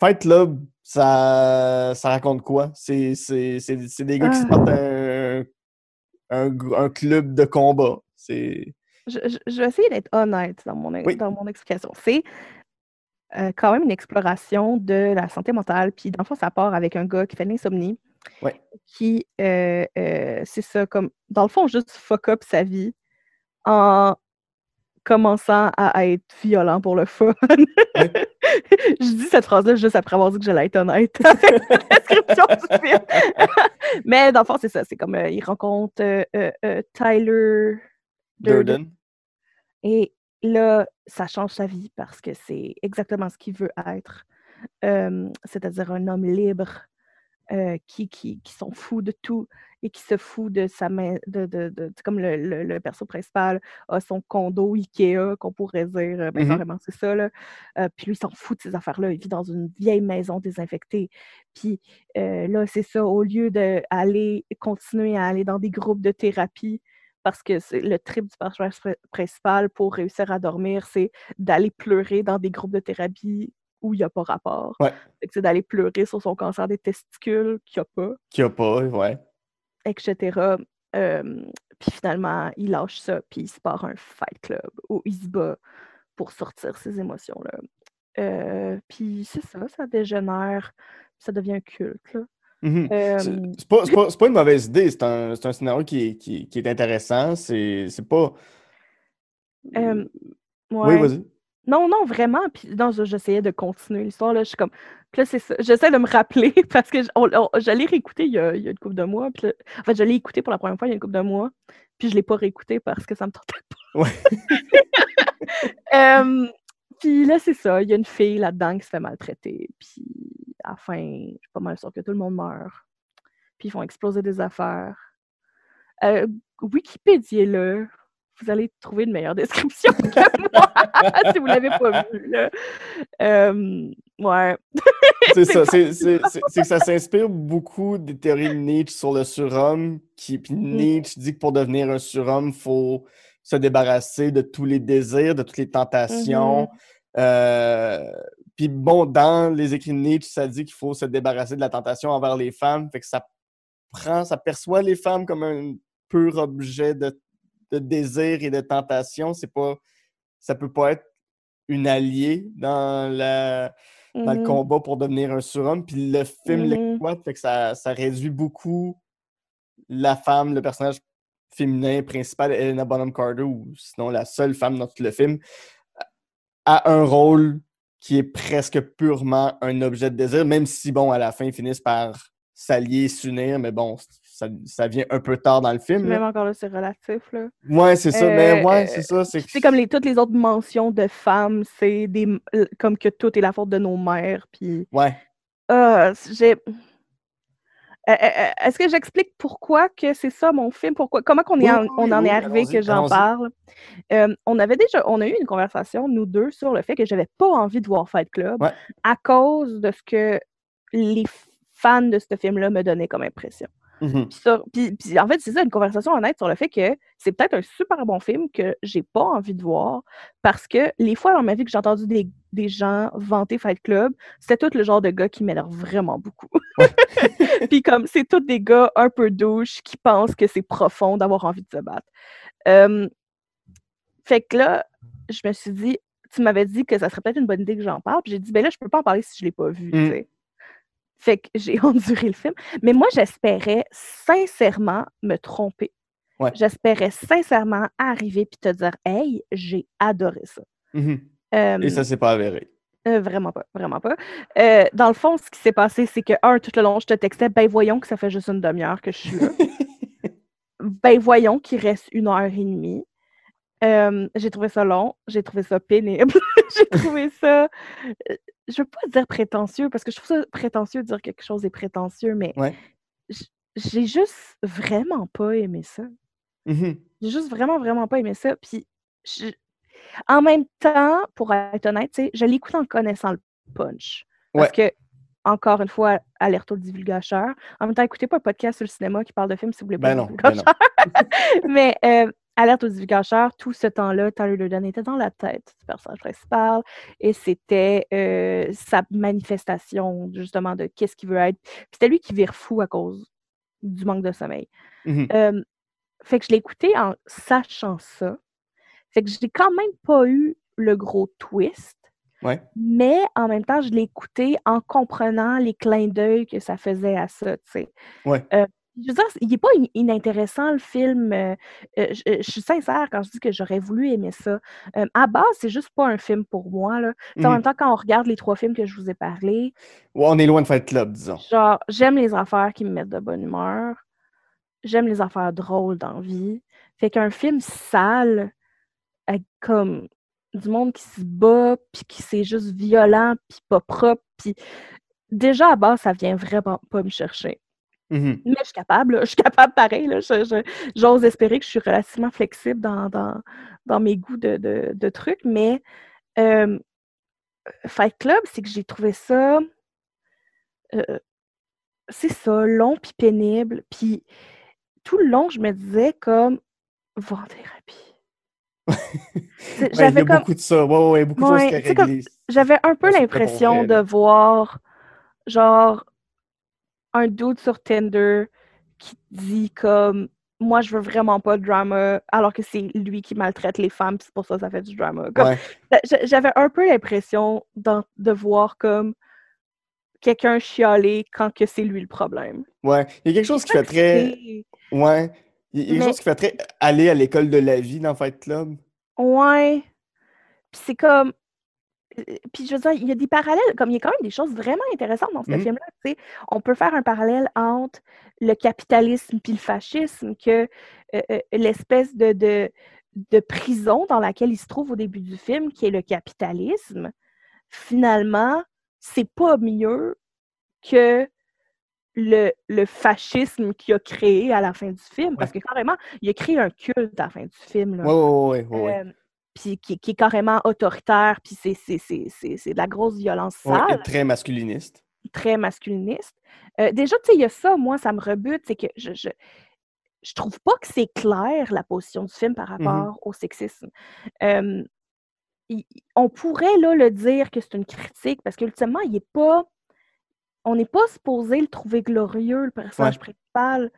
Fight Club, ça, ça raconte quoi? C'est des gars qui se Ah. partent un, un, gr- un club de combat. C'est. Je, je- je vais essayer d'être honnête dans mon, Oui. dans mon explication. C'est euh, quand même une exploration de la santé mentale. Puis, dans le fond, ça part avec un gars qui fait de l'insomnie. Ouais. Qui, euh, euh, c'est ça, comme, dans le fond, juste fuck up sa vie en commençant à être violent pour le fun. Ouais. [LAUGHS] je dis cette phrase-là juste après avoir dit que j'allais être honnête [LAUGHS] description du film. [LAUGHS] Mais dans le fond, c'est ça. C'est comme, il rencontre Tyler Durden. Durden. Et là, ça change sa vie parce que c'est exactement ce qu'il veut être. Euh, C'est-à-dire un homme libre, euh, qui, qui, qui sont fous de tout et qui se fout de sa main, de, de, de- c'est comme le, le, le perso principal a son condo Ikea, qu'on pourrait dire, ben, Mhm. carrément, c'est ça, là. Euh, puis lui, il s'en fout de ces affaires-là. Il vit dans une vieille maison désinfectée. Puis là, c'est ça, au lieu d'aller continuer à aller dans des groupes de thérapie, parce que c'est le trip du personnage pr- principal pour réussir à dormir, c'est d'aller pleurer dans des groupes de thérapie où il n'y a pas rapport. Ouais. C'est d'aller pleurer sur son cancer des testicules qu'il n'y a pas Qu'il n'y a pas, ouais. etc. Euh, puis finalement, il lâche ça, puis il se part un fight club où il se bat pour sortir ses émotions-là. Euh, puis c'est ça, ça dégénère, ça devient un culte. là. Mhm. Euh, C'est pas, pas- une mauvaise idée, c'est un, un scénario qui est, qui, qui est intéressant. C'est pas. euh, Oui, vas-y. Non, non, vraiment. Puis non, je- j'essayais de continuer l'histoire. Là, je suis comme. Puis là, c'est ça. J'essaie de me rappeler [LAUGHS] parce que j- on- on- je l'ai réécouté il y a, il y a une couple de mois. Puis là- en fait, je l'ai écouté pour la première fois il y a une couple de mois. Puis je l'ai pas réécouté parce que ça me tentait pas. [LAUGHS] Ouais. [LAUGHS] Euh, puis là, c'est ça. Il y a une fille là-dedans qui se fait maltraiter. Puis à la fin, je suis pas mal sûre que tout le monde meurt. Puis ils font exploser des affaires. Euh, Wikipédia, là. Vous allez trouver une meilleure [LAUGHS] description que moi [LAUGHS] si vous l'avez pas vu. Là. Euh, ouais. [LAUGHS] C'est ça, c'est que ça s'inspire beaucoup des théories de Nietzsche sur le surhomme. Qui, puis Mm. Nietzsche dit que pour devenir un surhomme, il faut se débarrasser de tous les désirs, de toutes les tentations. Euh, puis bon, dans les écrits de Nietzsche, ça dit qu'il faut se débarrasser de la tentation envers les femmes. Fait que ça prend, ça perçoit les femmes comme un pur objet de, de désir et de tentation. C'est pas, ça peut pas être une alliée dans la dans le Mhm. combat pour devenir un surhomme. Puis le film Mhm. l'exploite, fait que ça, ça réduit beaucoup la femme, le personnage féminin principal, Helena Bonham Carter, ou sinon la seule femme dans tout le film, a un rôle qui est presque purement un objet de désir, même si, bon, à la fin, ils finissent par s'allier, s'unir, mais bon, ça, ça vient un peu tard dans le film. Même là. encore là, c'est relatif. Là. Ouais, c'est ça, mais Euh, ouais, c'est ça. C'est comme les, toutes les autres mentions de femmes, c'est des euh, comme que tout est la faute de nos mères. Puis, Ouais. euh, j'ai. Euh, euh, euh, Est-ce que j'explique pourquoi que c'est ça mon film? Pourquoi, comment qu'on est Oui, en- oui, on en oui, est arrivé que j'en parle? Euh, on avait déjà, on a eu une conversation, nous deux, sur le fait que j'avais pas envie de voir Fight Club Ouais. à cause de ce que les fans de ce film-là me donnaient comme impression. Mhm. Puis, ça- puis- puis en fait, c'est ça, une conversation honnête sur le fait que c'est peut-être un super bon film que j'ai pas envie de voir parce que les fois dans ma vie que j'ai entendu des, des gens vanter Fight Club, c'était tout le genre de gars qui m'énerve vraiment beaucoup. [LAUGHS] puis comme c'est tous des gars un peu douches qui pensent que c'est profond d'avoir envie de se battre. Euh, fait que là, je me suis dit, tu m'avais dit que ça serait peut-être une bonne idée que j'en parle. Puis j'ai dit, ben là, je peux pas en parler si je l'ai pas vu. tu Mm. Fait que j'ai [LAUGHS] enduré le film. Mais moi, j'espérais sincèrement me tromper. Ouais. J'espérais sincèrement arriver puis te dire, hey, j'ai adoré ça. Mhm. Euh, Et ça s'est pas avéré. euh, vraiment pas, vraiment pas. Euh, dans le fond, ce qui s'est passé, c'est que, un, tout le long, je te textais, ben voyons que ça fait juste une demi-heure que je suis là. [LAUGHS] ben voyons qu'il reste une heure et demie. Euh, j'ai trouvé ça long, j'ai trouvé ça pénible, [LAUGHS] j'ai trouvé [LAUGHS] ça. Je veux pas dire prétentieux, parce que je trouve ça prétentieux de dire quelque chose est prétentieux, mais Ouais. j'ai juste vraiment pas aimé ça. Mhm. J'ai juste vraiment, vraiment pas aimé ça. Puis, je- en même temps, pour être honnête, tu sais, je l'écoute en connaissant le punch. Parce que, encore une fois, alerte au divulgateur. En même temps, écoutez pas un podcast sur le cinéma qui parle de films si vous voulez pas Ben le non, ben non. [LAUGHS] Mais euh, alerte au divulgateur, tout ce temps-là, Tyler Durden était dans la tête du personnage principal et c'était euh, sa manifestation, justement, de qu'est-ce qu'il veut être. C'était lui qui vire fou à cause du manque de sommeil. Mhm. Euh, fait que je l'ai écouté en sachant ça. Fait que j'ai quand même pas eu le gros twist. Ouais. Mais en même temps, je l'ai écouté en comprenant les clins d'œil que ça faisait à ça, tu sais. Ouais. Euh, je veux dire, il n'est pas in- inintéressant, le film. euh, euh, je, euh, je suis sincère quand je dis que j'aurais voulu aimer ça. Euh, à base, c'est juste pas un film pour moi, là. En Mhm. même temps, quand on regarde les trois films que je vous ai parlé, Ouais, on est loin de Fight Club, disons. Genre, j'aime les affaires qui me mettent de bonne humeur. J'aime les affaires drôles dans la vie. Fait qu'un film sale, avec comme du monde qui se bat, puis qui c'est juste violent, puis pas propre, puis déjà à base, ça vient vraiment pas me chercher. Mhm. Mais je suis capable, là. je suis capable pareil. J'ose espérer que je suis relativement flexible dans, dans, dans mes goûts de, de- de trucs, mais euh, Fight Club, c'est que j'ai trouvé ça, euh, c'est ça, long puis pénible. Puis tout le long, je me disais comme, va en thérapie. [LAUGHS] Ouais, il y J'avais a comme, beaucoup de ça. Ouais, ouais, beaucoup de Ouais, choses j'avais un peu l'impression de voir, genre, un dude sur Tinder qui dit comme moi je veux vraiment pas de drama alors que c'est lui qui maltraite les femmes c'est pour ça que ça fait du drama. Ouais. J'avais un peu l'impression de voir comme quelqu'un chialer quand que c'est lui le problème. Ouais. Il y a quelque chose qui fait très. Ouais. Il y a quelque Mais- chose qui fait très aller à l'école de la vie dans Fight Club. Ouais. Puis c'est comme. Puis je veux dire, il y a des parallèles, comme il y a quand même des choses vraiment intéressantes dans ce Mhm. film-là. On peut faire un parallèle entre le capitalisme puis le fascisme, que euh, euh, l'espèce de, de, de prison dans laquelle il se trouve au début du film, qui est le capitalisme, finalement, c'est pas mieux que le, le fascisme qu'il a créé à la fin du film. Parce que carrément, il a créé un culte à la fin du film. là. Ouais, ouais, ouais. Euh, puis qui, qui est carrément autoritaire, puis c'est, c'est, c'est, c'est, c'est de la grosse violence Ouais, très masculiniste. très masculiniste. Euh, déjà, tu sais, il y a ça, moi, ça me rebute, c'est que je, je, je trouve pas que c'est clair, la position du film par Mhm. rapport au sexisme. Euh, il- on pourrait, là, le dire que c'est une critique, parce qu'ultimement, il est pas... On n'est pas supposé le trouver glorieux, le personnage principal,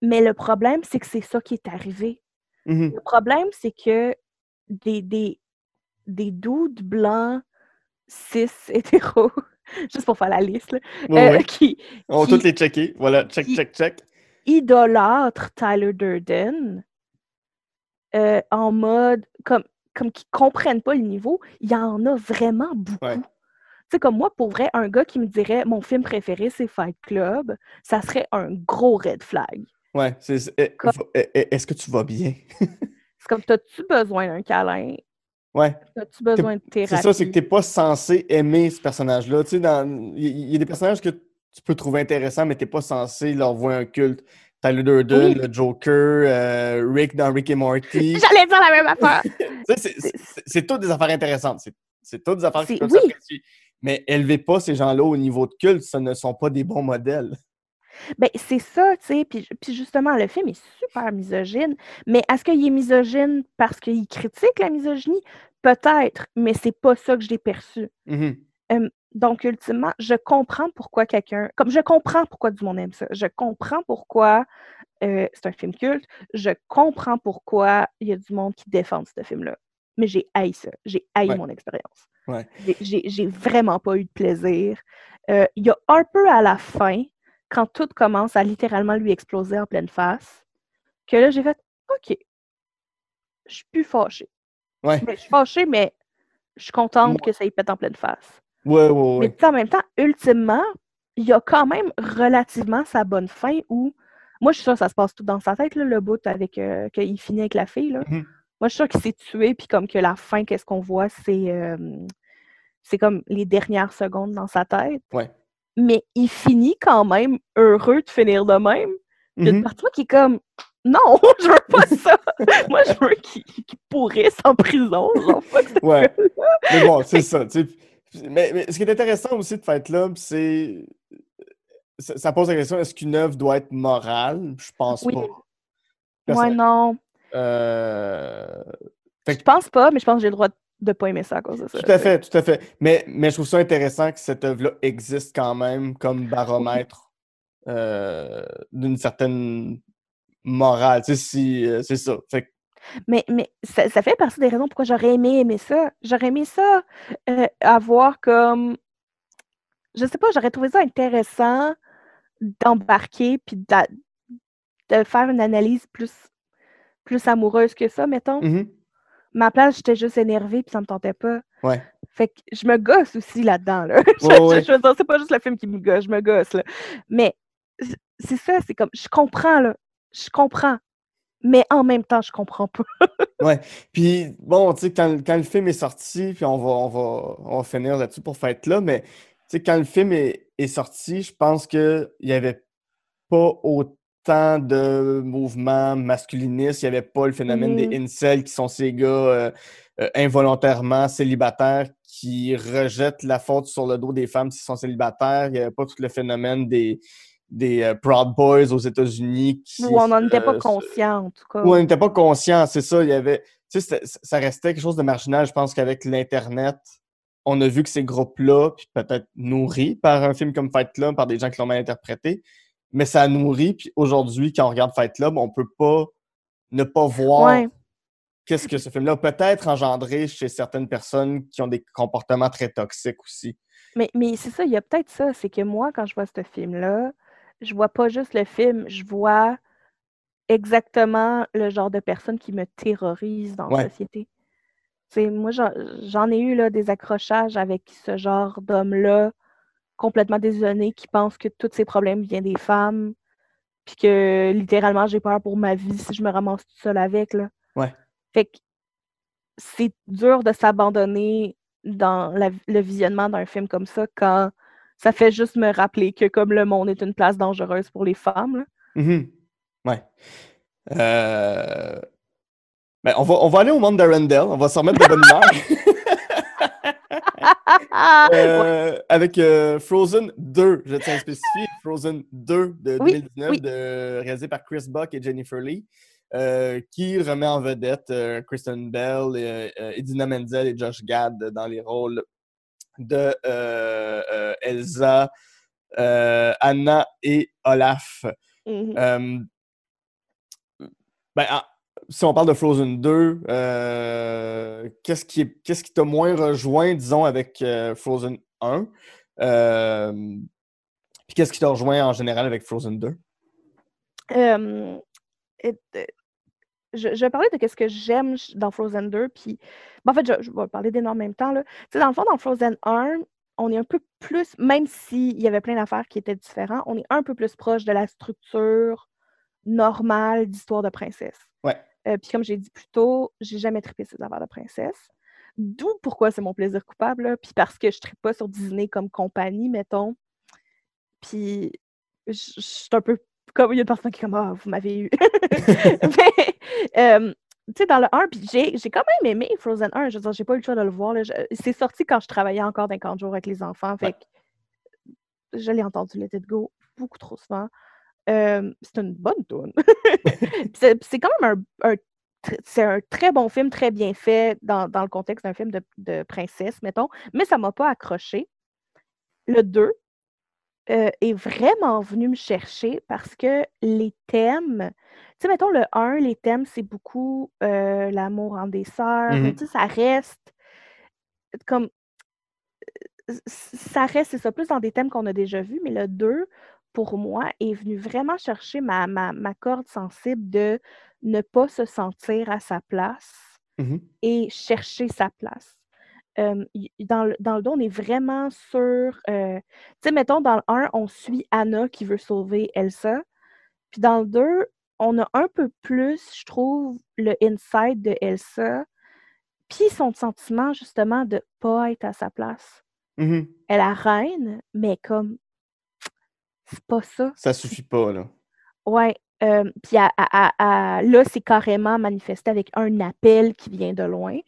mais le problème, c'est que c'est ça qui est arrivé. Mhm. Le problème, c'est que des, des, des dudes blancs, cis, [LAUGHS] hétéros, juste pour faire la liste, là, euh, qui On va toutes les checker. Voilà, check, qui- check, check. idolâtrent Tyler Durden euh, en mode, comme, comme qui comprennent pas le niveau, il y en a vraiment beaucoup. Ouais. Tu sais, comme moi, pour vrai, un gars qui me dirait mon film préféré, c'est Fight Club, ça serait un gros red flag. Ouais, c'est. eh, Comme- eh, eh, Est-ce que tu vas bien? [LAUGHS] C'est comme, t'as-tu besoin d'un câlin? Ouais. As-tu besoin de thérapie? C'est ça, c'est que t'es pas censé aimer ce personnage-là. Tu sais, dans... il y, a des personnages que tu peux trouver intéressants, mais t'es pas censé leur vouer un culte. Tyler Durden, Oui. le Joker, euh, Rick dans Rick et Morty. [LAUGHS] J'allais dire la même affaire. [LAUGHS] C'est- toutes des affaires intéressantes. C'est- toutes des affaires qui peuvent oui. Mais élevez pas ces gens-là au niveau de culte, ce ne sont pas des bons modèles. Ben, c'est ça, tu sais. Puis, puis justement, le film est super misogyne. Mais est-ce qu'il est misogyne parce qu'il critique la misogynie? Peut-être, mais c'est pas ça que je l'ai perçu. Mhm. Donc, ultimement, je comprends pourquoi quelqu'un. Comme je comprends pourquoi du monde aime ça. Je comprends pourquoi euh, c'est un film culte. Je comprends pourquoi il y a du monde qui défend ce film-là. Mais j'ai haï ça. J'ai haï Ouais. mon expérience. Ouais. J'ai- J'ai j'ai vraiment pas eu de plaisir. Euh, Il y a un peu à la fin, quand tout commence à littéralement lui exploser en pleine face, que là, j'ai fait OK. Je suis plus fâchée. Ouais. Je suis fâchée, mais je suis contente que ça y pète en pleine face. Ouais, ouais, Mais ouais. en même temps, ultimement, il y a quand même relativement sa bonne fin où. Moi, je suis sûre que ça se passe tout dans sa tête, là, le bout avec euh, qu'il finit avec la fille. Là. Mhm. Moi, je suis sûre qu'il s'est tué, puis comme que la fin, qu'est-ce qu'on voit, c'est euh, c'est comme les dernières secondes dans sa tête. Ouais. Mais il finit quand même heureux de finir de même. Il y a une Mhm. partie qui est comme non, [LAUGHS] je veux pas ça. [LAUGHS] moi, je veux qu'il qu'il pourrisse en prison. Genre, fuck cette Ouais. Mais bon, c'est ça. Mais, mais ce qui est intéressant aussi de Fight Club, c'est. Ça, ça pose la question est-ce qu'une œuvre doit être morale? Je pense Oui. pas. Ouais, Personnellement. non. Euh, Fait Je que- pense pas, mais je pense que j'ai le droit de pas aimer ça à cause de ça. Tout à fait, tout à fait. Mais, mais je trouve ça intéressant que cette œuvre-là existe quand même comme baromètre euh, d'une certaine morale. Tu sais, si, euh, c'est ça. Fait que- Mais, mais ça, ça fait partie des raisons pourquoi j'aurais aimé aimer ça. J'aurais aimé ça euh, avoir comme. Je sais pas, j'aurais trouvé ça intéressant d'embarquer puis de faire une analyse plus, plus amoureuse que ça, mettons. Mhm. Mais la place, j'étais juste énervée puis ça me tentait pas. Ouais. Fait que je me gosse aussi là-dedans. Là. [LAUGHS] je, Ouais, je- ouais. je c'est pas juste le film qui me gosse, je me gosse. Là. Mais c'est ça, c'est comme, je comprends, là. Je comprends. Mais en même temps, je comprends pas. [LAUGHS] Puis, bon, tu sais, quand, quand le film est sorti, puis on va, on va, on va finir là-dessus pour Fight là, mais sais, quand le film est, est sorti, je pense qu'il n'y avait pas autant de mouvements masculinistes. Il n'y avait pas le phénomène des Mhm. incels qui sont ces gars euh, euh, involontairement célibataires qui rejettent la faute sur le dos des femmes s'ils sont célibataires. Il n'y avait pas tout le phénomène des, des euh, Proud Boys aux États-Unis qui. Ou on n'en était pas conscient, en tout cas. où on n'était pas conscient, c'est ça. Il y avait, tu sais, ça restait quelque chose de marginal. Je pense qu'avec l'Internet, on a vu que ces groupes-là, puis peut-être nourris par un film comme Fight Club, par des gens qui l'ont mal interprété, mais ça a nourri. Puis aujourd'hui, quand on regarde Fight Club, on peut pas ne pas voir Ouais. qu'est-ce que ce film-là peut-être engendré chez certaines personnes qui ont des comportements très toxiques aussi. Mais, mais c'est ça, il y a peut-être ça, c'est que moi, quand je vois ce film-là, je vois pas juste le film, je vois exactement le genre de personne qui me terrorise dans Ouais. la société. Moi, j'en j'en ai eu là, des accrochages avec ce genre d'homme-là, complètement désonné, qui pense que tous ses problèmes viennent des femmes, puis que littéralement, j'ai peur pour ma vie si je me ramasse toute seule avec. Là. Ouais. Fait que c'est dur de s'abandonner dans la- le visionnement d'un film comme ça quand ça fait juste me rappeler que comme le monde est une place dangereuse pour les femmes. là. Mhm. Ouais. Euh, ben, on, va, on va aller au monde d'Arendelle. On va se remettre de bonne humeur. [LAUGHS] [LAUGHS] Ouais. Euh, avec euh, Frozen 2, je tiens à spécifier. Frozen 2 de Oui, 2019, oui. de- réalisé par Chris Buck et Jennifer Lee, euh, qui remet en vedette Kristen Bell, euh, Idina Menzel et Josh Gad dans les rôles de Elsa, Anna et Olaf. Mhm. Euh, ben, si on parle de Frozen 2, euh, qu'est-ce qui est- qu'est-ce qui t'a moins rejoint, disons, avec euh, Frozen 1? Euh, Puis qu'est-ce qui t'a rejoint en général avec Frozen 2? Euh, et, euh, je, je vais parler de ce que j'aime dans Frozen 2, puis ben, en fait, je, je vais parler des en même temps. Là. Tu sais, dans le fond, dans Frozen 1, on est un peu plus, même s'il y avait plein d'affaires qui étaient différentes, on est un peu plus proche de la structure normale d'histoire de princesse. Ouais. Euh, puis comme j'ai dit plus tôt, j'ai jamais trippé ces affaires de princesse. D'où pourquoi c'est mon plaisir coupable, puis parce que je trippe pas sur Disney comme compagnie, mettons. Puis je suis un peu comme il y a une personne qui est comme Ah, vous m'avez eu. [LAUGHS] [LAUGHS] Mais euh, tu sais, dans le 1, puis j'ai j'ai quand même aimé Frozen 1. Je veux dire, j'ai pas eu le choix de le voir. là. Je- C'est sorti quand je travaillais encore dans 40 jours avec les enfants. Fait Ouais. que je l'ai entendu Let It Go beaucoup trop souvent. Euh, c'est une bonne tune. [LAUGHS] c'est quand même un, c'est un très bon film, très bien fait dans, dans le contexte d'un film de, de princesse, mettons, mais ça m'a pas accroché. Le 2 euh, est vraiment venu me chercher parce que les thèmes, tu sais, mettons le 1, les thèmes, c'est beaucoup euh, l'amour entre des sœurs, Mhm. tu sais, ça reste comme ça reste, c'est ça, plus dans des thèmes qu'on a déjà vus, mais le 2, pour moi, est venu vraiment chercher ma, ma, ma corde sensible de ne pas se sentir à sa place Mhm. et chercher sa place. Euh, dans, le, dans le 2, on est vraiment sur. euh, tu sais, mettons, dans le 1, on suit Anna qui veut sauver Elsa. Puis dans le 2, on a un peu plus, je trouve, le inside de Elsa. Puis son sentiment, justement, de pas être à sa place Mhm. elle la reine, mais comme c'est pas ça. Ça suffit pas, là. Ouais. euh, puis là, c'est carrément manifesté avec un appel qui vient de loin.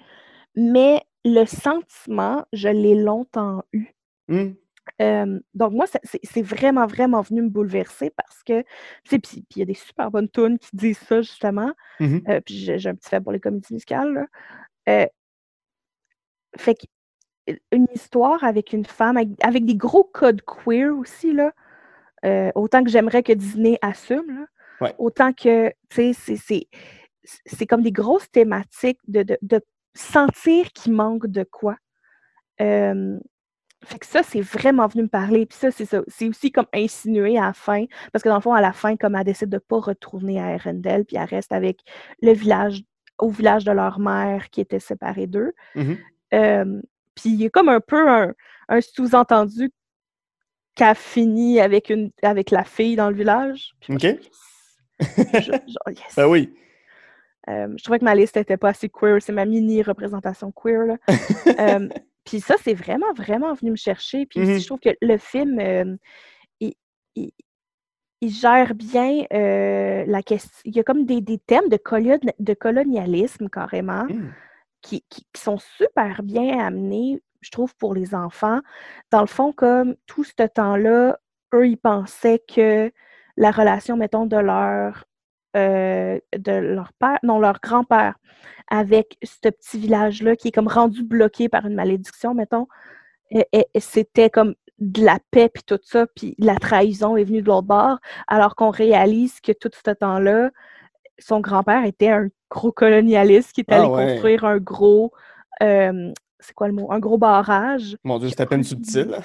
Mais le sentiment, je l'ai longtemps eu. Mhm. Euh, donc moi, c'est vraiment, vraiment venu me bouleverser parce que, tu sais, puis il y a des super bonnes tunes qui disent ça, justement. Mhm. Euh, puis j'ai un petit fait pour les comédies musicales, là. Euh, fait que euh, une histoire avec une femme, avec, avec des gros codes queer aussi, là. Euh, autant que j'aimerais que Disney assume, là, Ouais. autant que, tu sais, c'est- c'est c'est comme des grosses thématiques de, de, de sentir qu'il manque de quoi. Euh, fait que ça, c'est vraiment venu me parler. Puis ça, c'est ça. C'est aussi comme insinué à la fin. Parce que dans le fond, à la fin, comme elle décide de ne pas retourner à Arendelle, puis elle reste avec le village, au village de leur mère qui était séparé d'eux. Mhm. Euh, puis il y a comme un peu un, un sous-entendu qu'elle finit avec, une, avec la fille dans le village. Puis OK. [LAUGHS] genre, yes. Ben oui. Euh, je trouvais que ma liste n'était pas assez queer. C'est ma mini représentation queer. Là. [LAUGHS] Euh, Puis ça, c'est vraiment, vraiment venu me chercher. Puis Mhm. je trouve que le film, euh, il, il- il gère bien la question. Il y a comme des, des thèmes de, colon- de colonialisme carrément Hmm. qui, qui- qui sont super bien amenés, je trouve, pour les enfants. Dans le fond, comme tout ce temps-là, eux, ils pensaient que la relation, mettons, de leur, euh, de leur père, non, leur grand-père, avec ce petit village-là qui est comme rendu bloqué par une malédiction, mettons, et- et- et c'était comme de la paix puis tout ça, puis la trahison est venue de l'autre bord, alors qu'on réalise que tout ce temps-là, son grand-père était un gros colonialiste qui est Ah allé ouais. construire un gros, euh, c'est quoi le mot, un gros barrage. Mon Dieu, c'est à peine subtil.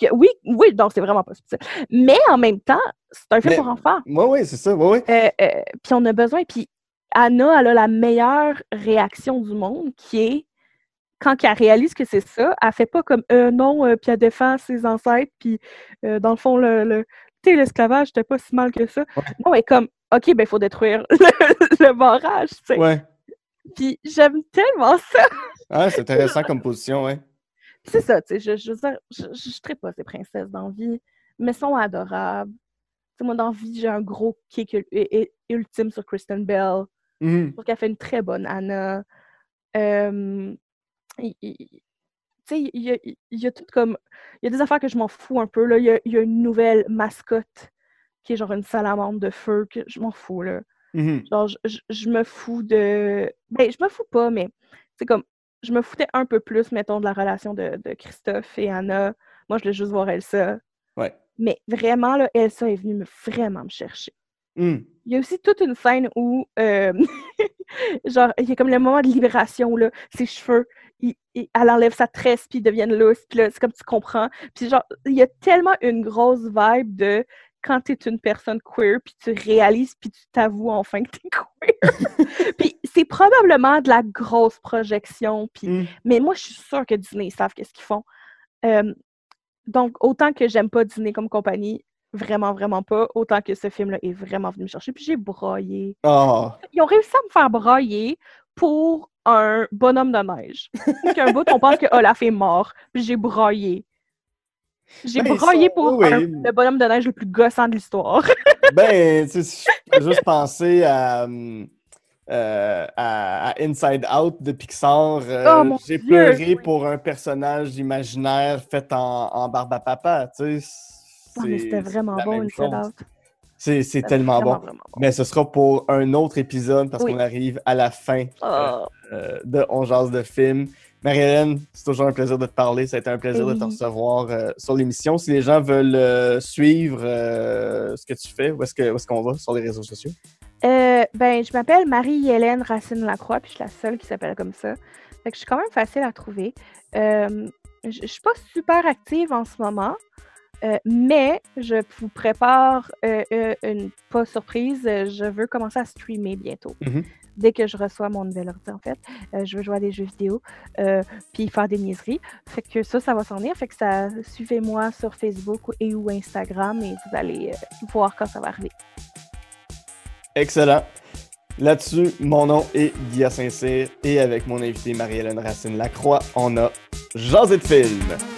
Que- oui, oui, donc c'est vraiment pas subtil. Mais en même temps, c'est un film Mais- pour enfants. Oui, oui, c'est ça. Oui, oui. Euh, euh, puis on a besoin, puis Anna, elle a la meilleure réaction du monde qui est quand elle réalise que c'est ça, elle fait pas comme euh, non, euh, puis elle défend ses ancêtres, puis euh, dans le fond, le, le, l'esclavage, c'était pas si mal que ça. Ouais. Non, elle est comme, OK, ben il faut détruire [LAUGHS] le, le barrage, tu sais. Puis j'aime tellement ça. Ah, c'est intéressant comme position, ouais. C'est ça, tu sais, je, je veux dire, je, je, pas ces princesses dans la vie, mais elles sont adorables. Tu sais, moi, dans la vie, j'ai un gros kick ultime sur Kristen Bell. Mhm. Je trouve qu'elle fait une très bonne Anna. Euh, tu sais, il y y a tout comme. Il y a des affaires que je m'en fous un peu. Là. Il, y a, il y a une nouvelle mascotte qui est genre une salamandre de feu que je m'en fous. Là. Mhm. Genre, je, je- je me fous de. Ben, je me fous pas, mais c'est comme. Je me foutais un peu plus, mettons, de la relation de, de Christophe et Anna. Moi, je voulais juste voir Elsa. Ouais. Mais vraiment, là, Elsa est venue me, vraiment me chercher. Mhm. Il y a aussi toute une scène où, euh, [LAUGHS] genre, il y a comme le moment de libération, là, ses cheveux, il- il- elle enlève sa tresse, puis ils deviennent lousses, puis là, c'est comme tu comprends. Puis genre, il y a tellement une grosse vibe de quand tu es une personne queer, puis tu réalises, puis tu t'avoues enfin que tu es [LAUGHS] queer. [LAUGHS] puis c'est probablement de la grosse projection, puis Mhm. mais moi, je suis sûre que Disney, ils savent qu'est-ce qu'ils font. Euh, donc, autant que j'aime pas Disney comme compagnie, vraiment, vraiment pas, autant que ce film-là est vraiment venu me chercher. Puis j'ai broyé. Ah. Ils ont réussi à me faire broyer pour un bonhomme de neige. Qu'un bout, on pense que Olaf est mort. Puis j'ai broyé. J'ai Ben, broyé pour oui, un- oui. le bonhomme de neige le plus gossant de l'histoire. Ben, tu sais, je peux juste penser à, hum, euh, à, à Inside Out de Pixar. Euh, Oh, J'ai pleuré oui. pour un personnage imaginaire fait en, en barbe à papa, tu sais. Ah, c'était vraiment bon, Inside. Out. C'est tellement vraiment, bon. vraiment bon. Mais ce sera pour un autre épisode parce Oui. qu'on arrive à la fin Oh. euh, de On jase de film. Marie-Hélène, c'est toujours un plaisir de te parler. Ça a été un plaisir de te recevoir euh, sur l'émission. Si les gens veulent euh, suivre ce que tu fais, où est-ce que- où est-ce qu'on va? Sur les réseaux sociaux? Euh, ben, je m'appelle Marie-Hélène Racine-Lacroix, puis je suis la seule qui s'appelle comme ça. Fait que je suis quand même facile à trouver. Euh, je je suis pas super active en ce moment, euh, mais je vous prépare une pas surprise. Je veux commencer à streamer bientôt. Mhm. Dès que je reçois mon nouvel ordi, en fait, je veux jouer à des jeux vidéo, puis faire des niaiseries. Fait que ça, ça va s'en venir. Fait que ça, suivez-moi sur Facebook et ou Instagram et vous allez voir quand ça va arriver. Excellent. Là-dessus, mon nom est Guilla Saint-Cyr et avec mon invité Marie-Hélène Racine-Lacroix, on a Jasé de film.